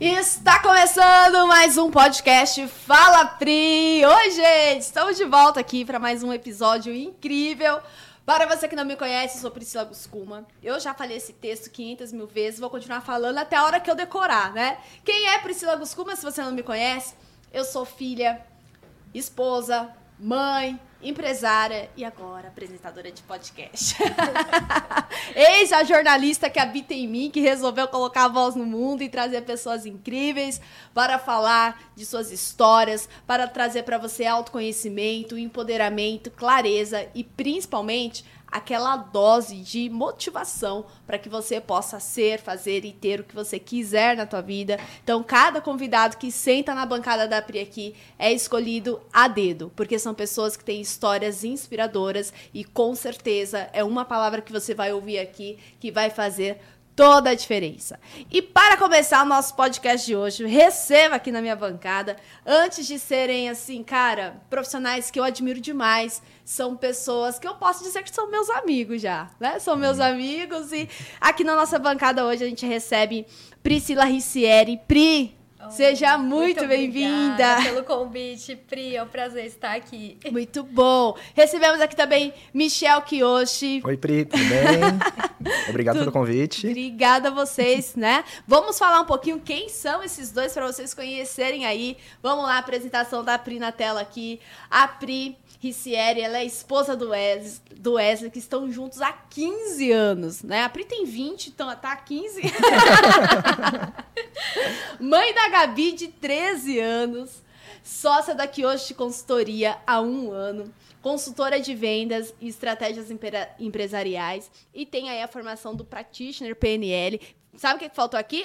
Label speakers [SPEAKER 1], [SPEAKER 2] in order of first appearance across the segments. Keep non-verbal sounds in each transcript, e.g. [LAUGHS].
[SPEAKER 1] Está começando mais um podcast Fala Pri! Oi, gente! Estamos de volta aqui para mais um episódio incrível. Para você que não me conhece, eu sou Priscila Guscuma. Eu já falei esse texto 500 mil vezes, vou continuar falando até a hora que eu decorar, né? Quem é Priscila Guscuma, se você não me conhece? Eu sou filha, esposa, mãe, empresária e agora apresentadora de podcast. [LAUGHS] Eis a jornalista que habita em mim, que resolveu colocar a voz no mundo e trazer pessoas incríveis para falar de suas histórias, para trazer para você autoconhecimento, empoderamento, clareza e principalmente aquela dose de motivação para que você possa ser, fazer e ter o que você quiser na tua vida. Então, cada convidado que senta na bancada da Pri aqui é escolhido a dedo, porque são pessoas que têm histórias inspiradoras e com certeza é uma palavra que você vai ouvir aqui que vai fazer toda a diferença. E para começar o nosso podcast de hoje, receba aqui na minha bancada, antes de serem assim, cara, profissionais que eu admiro demais, são pessoas que eu posso dizer que são meus amigos já, né? São meus hum. amigos e aqui na nossa bancada hoje a gente recebe Priscila Ricieri. Pri, Seja muito, muito bem-vinda.
[SPEAKER 2] pelo convite, Pri. É um prazer estar aqui.
[SPEAKER 1] Muito bom. Recebemos aqui também Michel Kiyoshi.
[SPEAKER 3] Oi, Pri, tudo bem? [LAUGHS] Obrigado pelo convite.
[SPEAKER 1] Obrigada a vocês, né? Vamos falar um pouquinho quem são esses dois para vocês conhecerem aí. Vamos lá, apresentação da Pri na tela aqui. A Pri Ricieri, ela é esposa do Wesley, do Wesley, que estão juntos há 15 anos, né? A Pri tem 20, então tá há 15. [LAUGHS] Mãe da Gabi, de 13 anos. Sócia da Kioshi Consultoria há um ano. Consultora de vendas e estratégias empresariais. E tem aí a formação do Practitioner PNL. Sabe o que faltou aqui?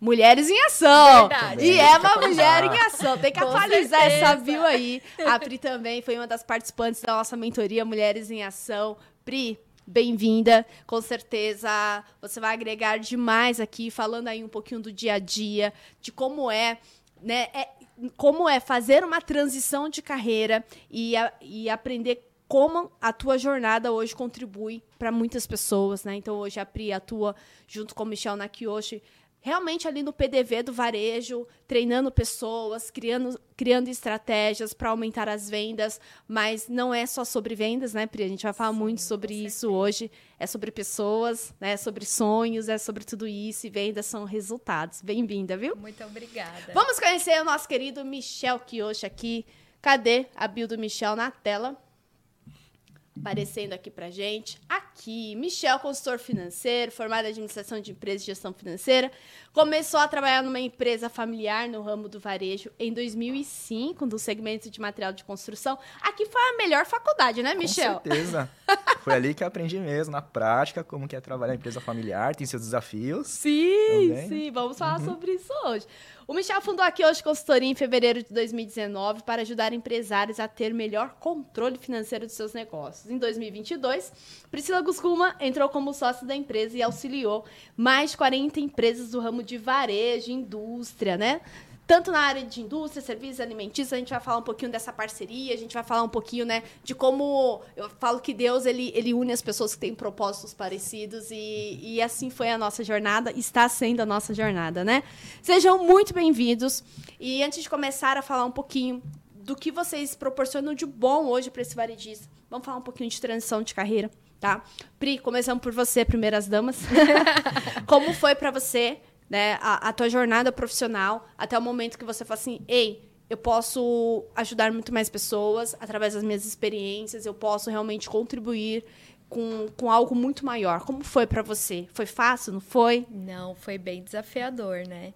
[SPEAKER 1] Mulheres em ação. Verdade. E é uma mulher em ação. Tem que Com atualizar certeza. essa bio aí. A Pri também foi uma das participantes da nossa mentoria Mulheres em Ação. Pri, bem-vinda. Com certeza você vai agregar demais aqui, falando aí um pouquinho do dia a dia, de como é, né? É, como é fazer uma transição de carreira e, a, e aprender como a tua jornada hoje contribui para muitas pessoas, né? Então hoje a Pri atua junto com o Michel Nakiyoshi realmente ali no PDV do varejo, treinando pessoas, criando, criando estratégias para aumentar as vendas, mas não é só sobre vendas, né, Pri? A gente vai falar Sim, muito sobre isso hoje. É sobre pessoas, né? É sobre sonhos, é sobre tudo isso. E vendas são resultados. Bem-vinda, viu?
[SPEAKER 2] Muito obrigada.
[SPEAKER 1] Vamos conhecer o nosso querido Michel Kiyoshi aqui. Cadê a bio do Michel na tela? Aparecendo aqui pra gente. Aqui, Michel, consultor financeiro, formado em administração de empresas e gestão financeira, começou a trabalhar numa empresa familiar no ramo do varejo em 2005, no segmento de material de construção. Aqui foi a melhor faculdade, né, Michel?
[SPEAKER 3] Com certeza. [LAUGHS] foi ali que aprendi mesmo, na prática, como que é trabalhar em empresa familiar, tem seus desafios.
[SPEAKER 1] Sim, também. sim, vamos falar uhum. sobre isso hoje. O Michel fundou aqui hoje consultoria em fevereiro de 2019 para ajudar empresários a ter melhor controle financeiro de seus negócios. Em 2022, Priscila Guscuma entrou como sócia da empresa e auxiliou mais de 40 empresas do ramo de varejo, indústria, né? Tanto na área de indústria, serviços alimentícios, a gente vai falar um pouquinho dessa parceria, a gente vai falar um pouquinho, né, de como eu falo que Deus ele, ele une as pessoas que têm propósitos parecidos e, e assim foi a nossa jornada, está sendo a nossa jornada, né? Sejam muito bem-vindos e antes de começar a falar um pouquinho do que vocês proporcionam de bom hoje para esse varejista, vamos falar um pouquinho de transição de carreira, tá? Pri, começamos por você, primeiras damas. [LAUGHS] como foi para você né, a, a tua jornada profissional até o momento que você fala assim, ei, eu posso ajudar muito mais pessoas através das minhas experiências, eu posso realmente contribuir com, com algo muito maior. Como foi para você? Foi fácil, não foi?
[SPEAKER 2] Não, foi bem desafiador, né?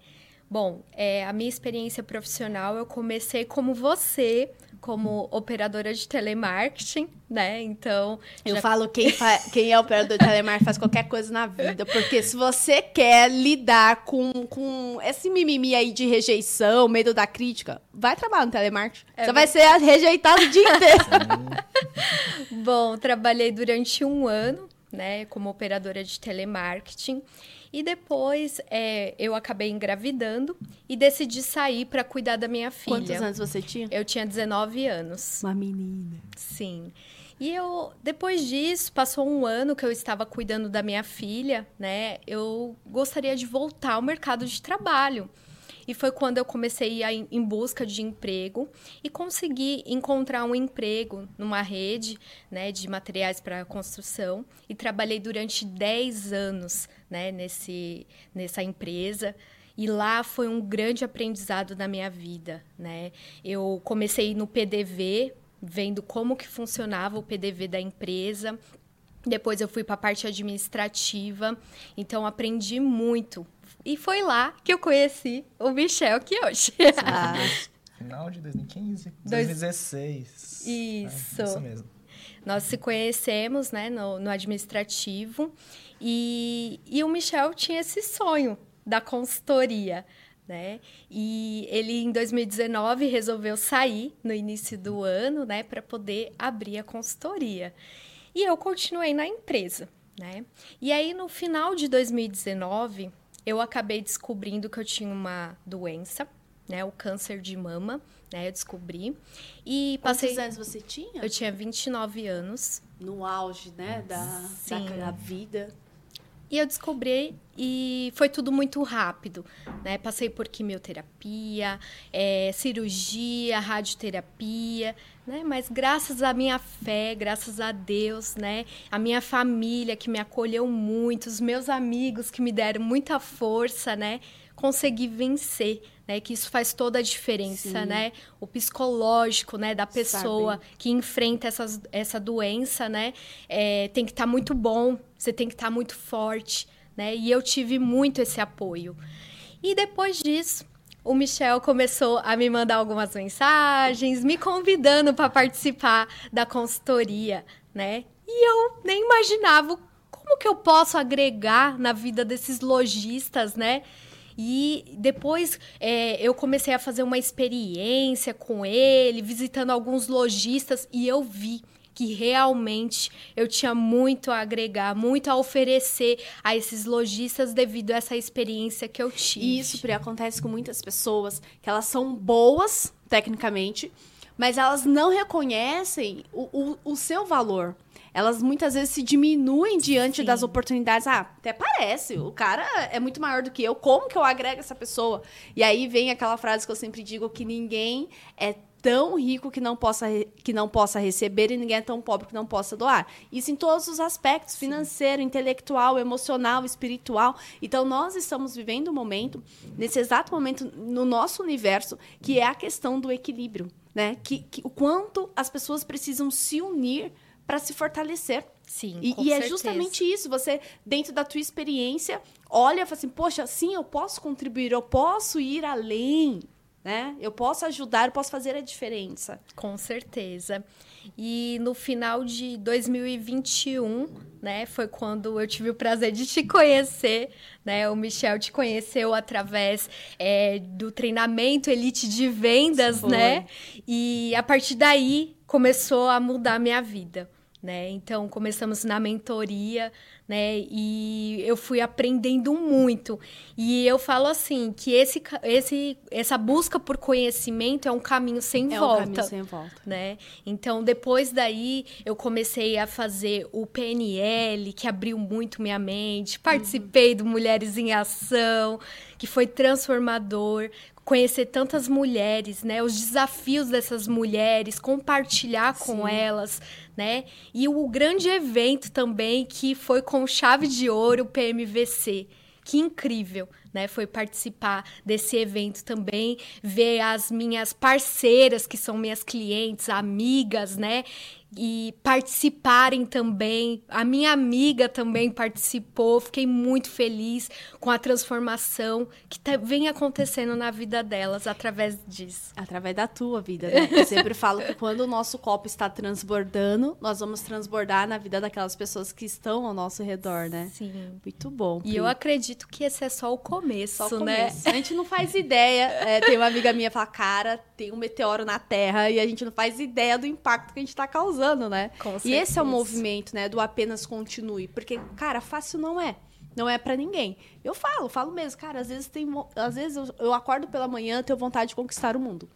[SPEAKER 2] Bom, é, a minha experiência profissional, eu comecei como você, como operadora de telemarketing, né? Então.
[SPEAKER 1] Eu já... falo quem, quem é operador de telemarketing faz qualquer coisa na vida. Porque se você quer lidar com, com esse mimimi aí de rejeição, medo da crítica, vai trabalhar no telemarketing. É você vai ser rejeitado o dia inteiro. [LAUGHS]
[SPEAKER 2] Bom, trabalhei durante um ano, né, como operadora de telemarketing. E depois é, eu acabei engravidando e decidi sair para cuidar da minha filha.
[SPEAKER 1] Quantos anos você tinha?
[SPEAKER 2] Eu tinha 19 anos.
[SPEAKER 1] Uma menina.
[SPEAKER 2] Sim. E eu, depois disso, passou um ano que eu estava cuidando da minha filha, né? Eu gostaria de voltar ao mercado de trabalho. E foi quando eu comecei a ir em busca de emprego e consegui encontrar um emprego numa rede né, de materiais para construção. E trabalhei durante 10 anos né, nesse, nessa empresa. E lá foi um grande aprendizado na minha vida, né? Eu comecei no PDV, vendo como que funcionava o PDV da empresa. Depois eu fui para a parte administrativa, então aprendi muito. E foi lá que eu conheci o Michel que hoje.
[SPEAKER 3] Ah. Final de 2015, 2016.
[SPEAKER 2] Isso.
[SPEAKER 3] É, isso mesmo.
[SPEAKER 2] Nós se conhecemos né, no, no administrativo e, e o Michel tinha esse sonho da consultoria. Né? E ele em 2019 resolveu sair no início do ano, né, para poder abrir a consultoria. E eu continuei na empresa, né? E aí no final de 2019, eu acabei descobrindo que eu tinha uma doença, né, o câncer de mama, né, eu descobri. E passei
[SPEAKER 1] Quantos anos você tinha?
[SPEAKER 2] Eu tinha 29 anos.
[SPEAKER 1] No auge, né, da,
[SPEAKER 2] Sim.
[SPEAKER 1] da, da vida.
[SPEAKER 2] E eu descobri e foi tudo muito rápido, né? Passei por quimioterapia, é, cirurgia, radioterapia, né? Mas graças à minha fé, graças a Deus, né? A minha família que me acolheu muito, os meus amigos que me deram muita força, né? Consegui vencer, né? Que isso faz toda a diferença,
[SPEAKER 1] Sim.
[SPEAKER 2] né? O psicológico, né? Da pessoa
[SPEAKER 1] Sabe.
[SPEAKER 2] que enfrenta essas, essa doença, né? É, tem que estar muito bom, você tem que estar muito forte, né? E eu tive muito esse apoio. E depois disso, o Michel começou a me mandar algumas mensagens, me convidando para participar da consultoria, né? E eu nem imaginava como que eu posso agregar na vida desses lojistas, né? E depois é, eu comecei a fazer uma experiência com ele, visitando alguns lojistas, e eu vi que realmente eu tinha muito a agregar, muito a oferecer a esses lojistas devido a essa experiência que eu tive.
[SPEAKER 1] Isso Pri, acontece com muitas pessoas que elas são boas tecnicamente, mas elas não reconhecem o, o, o seu valor. Elas muitas vezes se diminuem diante
[SPEAKER 2] Sim.
[SPEAKER 1] das oportunidades. Ah, até parece, o cara é muito maior do que eu, como que eu agrego essa pessoa? E aí vem aquela frase que eu sempre digo que ninguém é tão rico que não possa, que não possa receber e ninguém é tão pobre que não possa doar. Isso em todos os aspectos, financeiro, intelectual, emocional, espiritual. Então nós estamos vivendo um momento, nesse exato momento no nosso universo, que é a questão do equilíbrio, né? Que, que o quanto as pessoas precisam se unir para se fortalecer.
[SPEAKER 2] Sim,
[SPEAKER 1] E, e é justamente isso. Você, dentro da tua experiência, olha e fala assim, poxa, sim, eu posso contribuir, eu posso ir além, né? Eu posso ajudar, eu posso fazer a diferença.
[SPEAKER 2] Com certeza. E no final de 2021, né, foi quando eu tive o prazer de te conhecer, né? O Michel te conheceu através é, do treinamento Elite de Vendas,
[SPEAKER 1] Foi.
[SPEAKER 2] né? E a partir daí começou a mudar a minha vida. Né? Então começamos na mentoria, né? E eu fui aprendendo muito. E eu falo assim que esse, esse, essa busca por conhecimento é um caminho sem
[SPEAKER 1] é
[SPEAKER 2] volta
[SPEAKER 1] um caminho sem volta.
[SPEAKER 2] né? Então, depois daí, eu comecei a fazer o PNL, que abriu muito minha mente. Participei do Mulheres em Ação, que foi transformador. Conhecer tantas mulheres, né? Os desafios dessas mulheres, compartilhar com
[SPEAKER 1] Sim.
[SPEAKER 2] elas, né? E o grande evento também, que foi com chave de ouro, o PMVC. Que incrível, né? Foi participar desse evento também, ver as minhas parceiras, que são minhas clientes, amigas, né? E participarem também. A minha amiga também participou. Fiquei muito feliz com a transformação que tá- vem acontecendo na vida delas através disso.
[SPEAKER 1] Através da tua vida, né? Eu sempre falo que quando o nosso copo está transbordando, nós vamos transbordar na vida daquelas pessoas que estão ao nosso redor, né?
[SPEAKER 2] Sim.
[SPEAKER 1] Muito bom.
[SPEAKER 2] E
[SPEAKER 1] Pri.
[SPEAKER 2] eu acredito que esse é só o começo,
[SPEAKER 1] Só o
[SPEAKER 2] né?
[SPEAKER 1] começo. A gente não faz ideia. É, tem uma amiga minha que fala, cara, tem um meteoro na Terra e a gente não faz ideia do impacto que a gente tá causando, né?
[SPEAKER 2] Com
[SPEAKER 1] E esse é o movimento, né? Do apenas continue. Porque, cara, fácil não é. Não é pra ninguém. Eu falo, falo mesmo, cara, às vezes tem. Às vezes eu, eu acordo pela manhã tenho vontade de conquistar o mundo.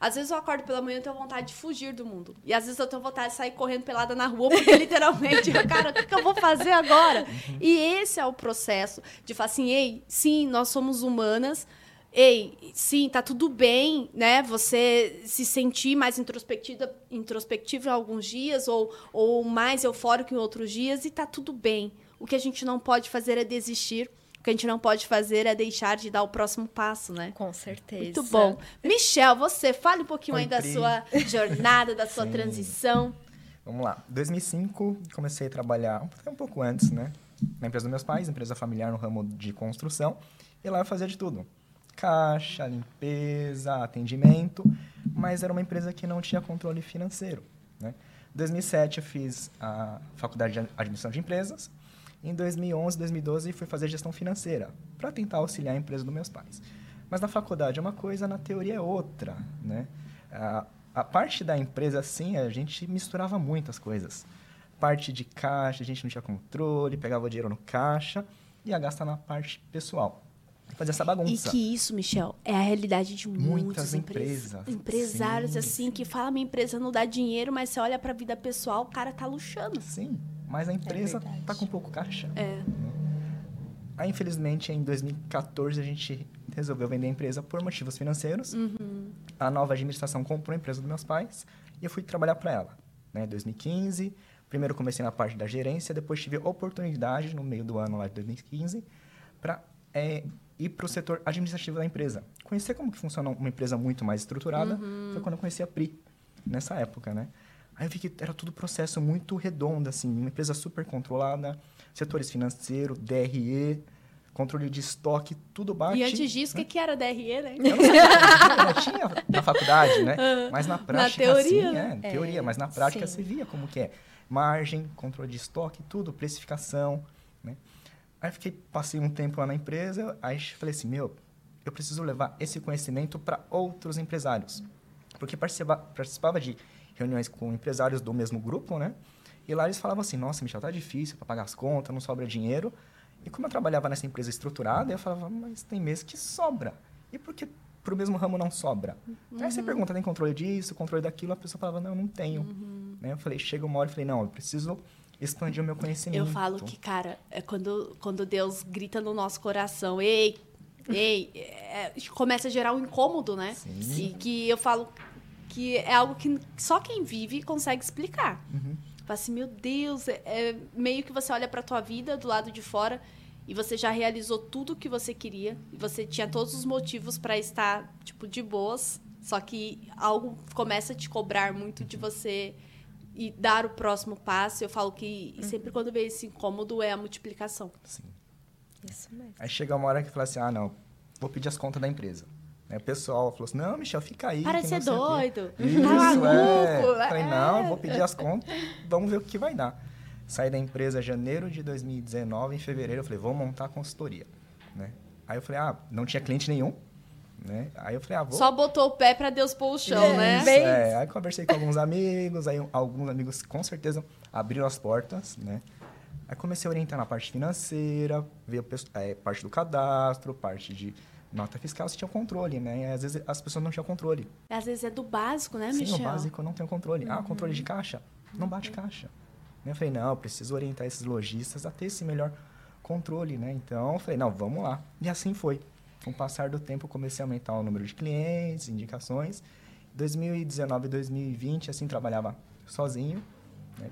[SPEAKER 1] Às vezes eu acordo pela manhã e tenho vontade de fugir do mundo. E às vezes eu tenho vontade de sair correndo pelada na rua, porque [LAUGHS] literalmente, cara, o que, que eu vou fazer agora? E esse é o processo de falar assim, ei, sim, nós somos humanas, ei, sim, tá tudo bem, né? Você se sentir mais introspectiva, introspectiva em alguns dias ou, ou mais eufórico em outros dias e tá tudo bem. O que a gente não pode fazer é desistir. O que a gente não pode fazer é deixar de dar o próximo passo, né?
[SPEAKER 2] Com certeza.
[SPEAKER 1] Muito bom. Michel, você fale um pouquinho
[SPEAKER 3] Oi,
[SPEAKER 1] aí da
[SPEAKER 3] Pri.
[SPEAKER 1] sua jornada, da sua
[SPEAKER 3] Sim.
[SPEAKER 1] transição.
[SPEAKER 3] Vamos lá. 2005, comecei a trabalhar até um pouco antes, né? Na empresa dos meus pais, empresa familiar no ramo de construção. E lá eu fazia de tudo. Caixa, limpeza, atendimento. Mas era uma empresa que não tinha controle financeiro, né? Em 2007, eu fiz a faculdade de administração de empresas. Em 2011, 2012, fui fazer gestão financeira para tentar auxiliar a empresa dos meus pais. Mas na faculdade é uma coisa, na teoria é outra, né? A, a parte da empresa, assim, a gente misturava muitas coisas. Parte de caixa, a gente não tinha controle, pegava o dinheiro no caixa e ia gastar na parte pessoal. Fazia essa
[SPEAKER 1] E
[SPEAKER 3] bagunça.
[SPEAKER 1] que isso, Michel, é a realidade de muitas empresas.
[SPEAKER 3] empresas.
[SPEAKER 1] Empresários,
[SPEAKER 3] Sim,
[SPEAKER 1] assim, que falam minha empresa não dá dinheiro, mas você olha pra vida pessoal, o cara tá luxando.
[SPEAKER 3] Sim, mas a empresa
[SPEAKER 2] verdade.
[SPEAKER 3] tá com pouco caixa.
[SPEAKER 1] É.
[SPEAKER 3] Aí, infelizmente, em 2014, a gente resolveu vender a empresa por motivos financeiros.
[SPEAKER 1] Uhum.
[SPEAKER 3] A nova administração comprou a empresa dos meus pais e eu fui trabalhar para ela. Né? 2015, primeiro comecei na parte da gerência, depois tive oportunidade, no meio do ano lá de 2015, para ir para o setor administrativo da empresa. Conhecer como que funciona uma empresa muito mais estruturada foi quando eu conheci a Pri, nessa época, né? Aí eu vi que era tudo processo muito redondo, assim, uma empresa super controlada, setores financeiro, DRE, controle de estoque, tudo bate.
[SPEAKER 1] E antes disso, o que, que era DRE, né?
[SPEAKER 3] Eu não sabia, eu não tinha na faculdade, né? Mas na prática,
[SPEAKER 1] teoria,
[SPEAKER 3] sim,
[SPEAKER 1] né?
[SPEAKER 3] é, teoria, mas na prática
[SPEAKER 2] sim.
[SPEAKER 3] você via como que é. Margem, controle de estoque, tudo, precificação, né? Aí fiquei, passei um tempo lá na empresa, aí falei assim, meu, eu preciso levar esse conhecimento para outros empresários. Porque participa, participava de reuniões com empresários do mesmo grupo, né? E lá eles falavam assim, nossa, Michel, tá difícil para pagar as contas, não sobra dinheiro. E como eu trabalhava nessa empresa estruturada, eu falava, mas tem mês que sobra. E por que pro mesmo ramo não sobra? Aí você pergunta, tem controle disso, controle daquilo? A pessoa falava, não, não tenho. Né? Eu falei, chega uma hora e falei, não, eu preciso expandir o meu conhecimento.
[SPEAKER 1] Eu falo que, cara, é quando, quando Deus grita no nosso coração, ei, ei, é, começa a gerar um incômodo, né?
[SPEAKER 3] Sim.
[SPEAKER 1] E que eu falo que é algo que só quem vive consegue explicar.
[SPEAKER 3] Uhum.
[SPEAKER 1] Fala assim, meu Deus, é, é meio que você olha pra tua vida do lado de fora e você já realizou tudo o que você queria e você tinha todos os motivos pra estar, tipo, de boas, só que algo começa a te cobrar muito de você e dar o próximo passo. Eu falo que sempre quando vem esse incômodo é a multiplicação.
[SPEAKER 3] Sim.
[SPEAKER 2] Isso mesmo.
[SPEAKER 3] Aí chega uma hora que fala assim, ah, não, vou pedir as contas da empresa. Aí o pessoal falou assim, não, Michel, fica aí.
[SPEAKER 1] Para de ser
[SPEAKER 3] sei o quê."
[SPEAKER 1] doido.
[SPEAKER 3] Isso,
[SPEAKER 1] tá maluco.
[SPEAKER 3] é. Falei, não,
[SPEAKER 1] é.
[SPEAKER 3] vou pedir as contas, vamos ver o que vai dar. Saí da empresa em janeiro de 2019, em fevereiro eu falei, vou montar a consultoria, né? Aí eu falei, ah, não tinha cliente nenhum, né? Aí eu falei, ah, vou...
[SPEAKER 1] Só botou o pé pra Deus pôr o chão, né?
[SPEAKER 3] Isso,
[SPEAKER 2] Bem
[SPEAKER 3] é. Aí conversei com alguns amigos, aí alguns amigos com certeza abriram as portas, né? Aí comecei a orientar na parte financeira, ver a é, parte do cadastro, parte de nota fiscal, se tinha controle, né? E às vezes as pessoas não tinham controle.
[SPEAKER 1] Às vezes é do básico, né,
[SPEAKER 3] Sim,
[SPEAKER 1] Michel?
[SPEAKER 3] o básico eu não tenho controle. Ah, controle de caixa? Não bate caixa. Eu falei, não, eu preciso orientar esses lojistas a ter esse melhor controle, né? Então, eu falei, não, vamos lá. E assim foi. Com o passar do tempo, eu comecei a aumentar o número de clientes, indicações. 2019 e 2020, assim, trabalhava sozinho. Né?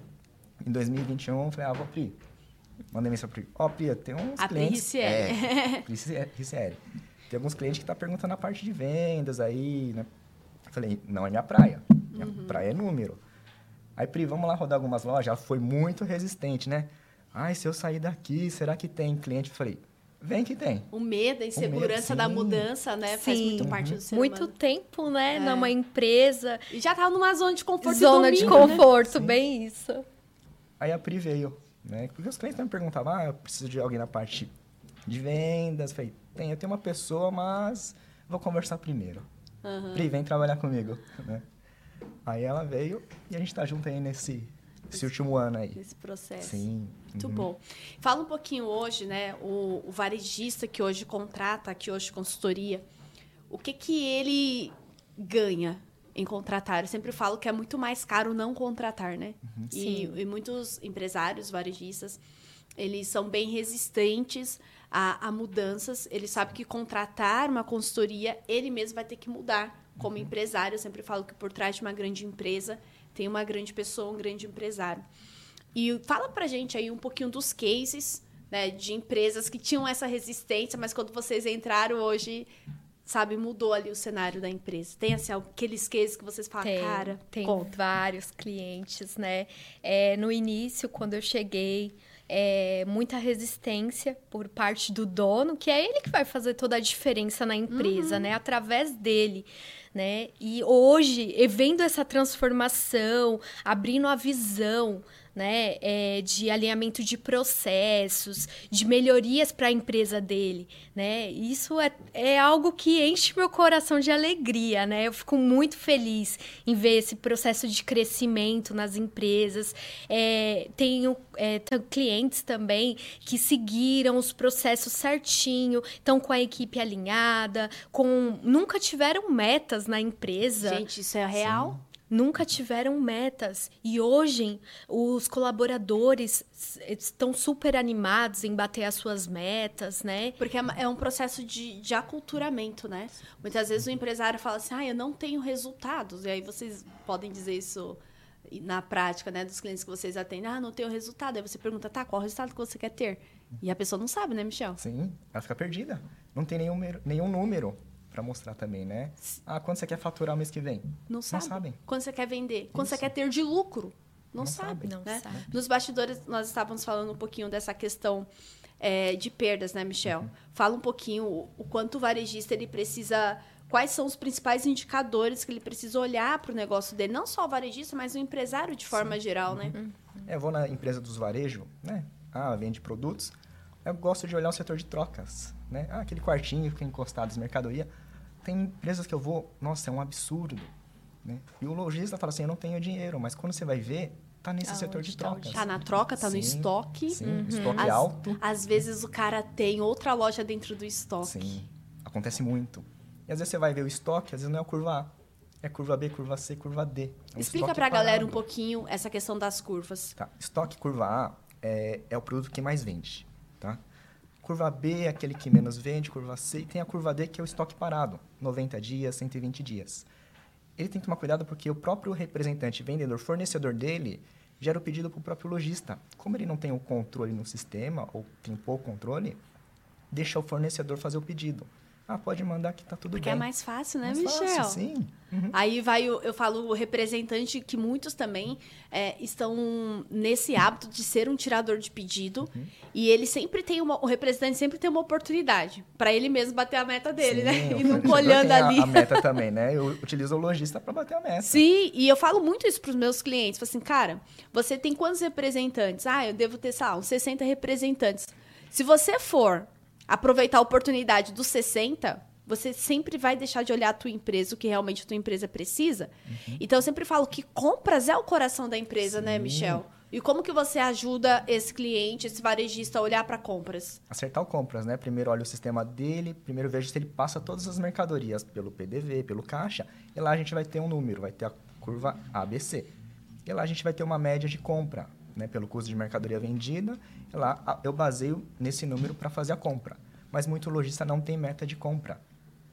[SPEAKER 3] Em 2021, eu falei, ah, vou Pri. Mandei mensagem pra Pri. Ó, Pri, tem uns
[SPEAKER 1] A Pri
[SPEAKER 3] clientes...
[SPEAKER 1] Ricieri.
[SPEAKER 3] É, [LAUGHS] Pri Ricieri- Ricieri. Tem alguns clientes que tá perguntando a parte de vendas aí, né? Eu falei, não é minha praia. Minha praia é número. Aí, Pri, vamos lá rodar algumas lojas. Ela foi muito resistente, né? Ai, se eu sair daqui, será que tem cliente? Eu falei, vem que tem.
[SPEAKER 1] O medo, a insegurança da
[SPEAKER 3] sim.
[SPEAKER 1] mudança, né? Faz
[SPEAKER 2] Sim.
[SPEAKER 1] muito parte do ser
[SPEAKER 2] Muito
[SPEAKER 1] humano.
[SPEAKER 2] tempo, né?
[SPEAKER 1] É.
[SPEAKER 2] Numa empresa.
[SPEAKER 1] E já tava numa zona de conforto
[SPEAKER 2] Zona de
[SPEAKER 1] né?
[SPEAKER 2] conforto,
[SPEAKER 3] Sim.
[SPEAKER 2] bem isso.
[SPEAKER 3] Aí a Pri veio, né? Porque os clientes me perguntavam, ah, eu preciso de alguém na parte de vendas. Falei, tem, eu tenho uma pessoa, mas vou conversar primeiro.
[SPEAKER 1] Aham.
[SPEAKER 3] Pri, vem trabalhar comigo, né? Aí ela veio e a gente tá junto aí nesse, esse último ano aí.
[SPEAKER 1] Nesse processo.
[SPEAKER 3] Sim.
[SPEAKER 1] Muito
[SPEAKER 3] uhum.
[SPEAKER 1] bom. Fala um pouquinho hoje, né? O, o varejista que hoje contrata, que hoje consultoria, o que que ele ganha em contratar? Eu sempre falo que é muito mais caro não contratar, né?
[SPEAKER 3] Uhum.
[SPEAKER 1] E, e muitos empresários, varejistas, Eles são bem resistentes a, a mudanças. Ele sabe que contratar uma consultoria, ele mesmo vai ter que mudar. Como empresário, eu sempre falo que por trás de uma grande empresa tem uma grande pessoa, um grande empresário. E fala pra gente aí um pouquinho dos cases né, de empresas que tinham essa resistência, mas quando vocês entraram hoje, sabe, mudou ali o cenário da empresa. Tem assim, aqueles cases que vocês falam,
[SPEAKER 2] tem,
[SPEAKER 1] cara,
[SPEAKER 2] tem
[SPEAKER 1] conta.
[SPEAKER 2] vários clientes, né? É, no início, quando eu cheguei, é, muita resistência por parte do dono, que é ele que vai fazer toda a diferença na empresa, né? Através dele. Né? E hoje, vendo essa transformação, abrindo a visão né, é, de alinhamento de processos, de melhorias para a empresa dele, né? Isso é, é algo que enche meu coração de alegria, né? Eu fico muito feliz em ver esse processo de crescimento nas empresas. É, tenho é, clientes também que seguiram os processos certinho, estão com a equipe alinhada, com nunca tiveram metas na empresa.
[SPEAKER 1] Gente, isso é real? Sim
[SPEAKER 2] nunca tiveram metas e hoje os colaboradores estão super animados em bater as suas metas, né?
[SPEAKER 1] Porque é, é um processo de, de aculturamento, né? Muitas vezes o empresário fala assim, ah, eu não tenho resultados. E aí vocês podem dizer isso na prática, né, dos clientes que vocês atendem, ah, não tenho resultado. Aí você pergunta, tá, qual o resultado que você quer ter? E a pessoa não sabe, né, Michel?
[SPEAKER 3] Sim, ela fica perdida. Não tem nenhum, nenhum número para mostrar também, né? Ah, quanto você quer faturar o mês que vem?
[SPEAKER 1] Não, sabe. não sabem. Quanto você quer vender? Quanto você quer ter de lucro? Não, não sabe, não né? Sabe. Nos bastidores, nós estávamos falando um pouquinho dessa questão é, de perdas, né, Michel? Uhum. Fala um pouquinho o, o quanto o varejista ele precisa quais são os principais indicadores que ele precisa olhar para o negócio dele, não só o varejista, mas o empresário de forma Sim. geral, né?
[SPEAKER 3] Uhum. É, eu vou na empresa dos varejo, né? Ah, vende produtos. Eu gosto de olhar o setor de trocas, né? Ah, aquele quartinho que fica encostado de mercadoria tem empresas que eu vou, nossa, é um absurdo. Né? E o lojista fala assim, eu não tenho dinheiro, mas quando você vai ver, tá nesse Aonde setor de tá trocas.
[SPEAKER 1] Tá na troca, tá sim, no estoque.
[SPEAKER 3] Sim, uhum. estoque alto.
[SPEAKER 1] Às vezes o cara tem outra loja dentro do estoque.
[SPEAKER 3] Sim, acontece muito. E às vezes você vai ver o estoque, às vezes não é a curva A. É curva B, curva C, curva D.
[SPEAKER 1] É Explica pra parado. galera um pouquinho essa questão das curvas.
[SPEAKER 3] Tá. Estoque curva A é, é o produto que mais vende, tá? Curva B é aquele que menos vende, curva C, e tem a curva D que é o estoque parado, 90 dias, 120 dias. Ele tem que tomar cuidado porque o próprio representante, vendedor, fornecedor dele, gera o pedido para o próprio lojista. Como ele não tem o controle no sistema, ou tem pouco controle, deixa o fornecedor fazer o pedido. Ah, pode mandar que tá tudo
[SPEAKER 1] Porque
[SPEAKER 3] bem.
[SPEAKER 1] Porque é mais fácil, né,
[SPEAKER 3] mais
[SPEAKER 1] Michel?
[SPEAKER 3] Fácil, sim.
[SPEAKER 1] Uhum. Aí vai, eu falo o representante que muitos também é, estão nesse hábito de ser um tirador de pedido. Uhum. E ele sempre tem uma. O representante sempre tem uma oportunidade para ele mesmo bater a meta dele, né? sim, né? [LAUGHS] E não olhando ali.
[SPEAKER 3] A, meta também, né? Eu utilizo o lojista para bater a meta.
[SPEAKER 1] Sim, e eu falo muito isso para os meus clientes. Falo assim, cara, você tem quantos representantes? Ah, eu devo ter, sei lá, uns 60 representantes. Se você for aproveitar a oportunidade dos 60, você sempre vai deixar de olhar a tua empresa, o que realmente a tua empresa precisa. Uhum. Então, eu sempre falo que compras é o coração da empresa, né, Sim. né, Michel? E como que você ajuda esse cliente, esse varejista a olhar para compras?
[SPEAKER 3] Acertar o compras, né? Primeiro olha o sistema dele, primeiro veja se ele passa todas as mercadorias pelo PDV, pelo caixa, e lá a gente vai ter um número, vai ter a curva ABC. E lá a gente vai ter uma média de compra, né? Pelo custo de mercadoria vendida lá eu baseio nesse número para fazer a compra. Mas muito lojista não tem meta de compra.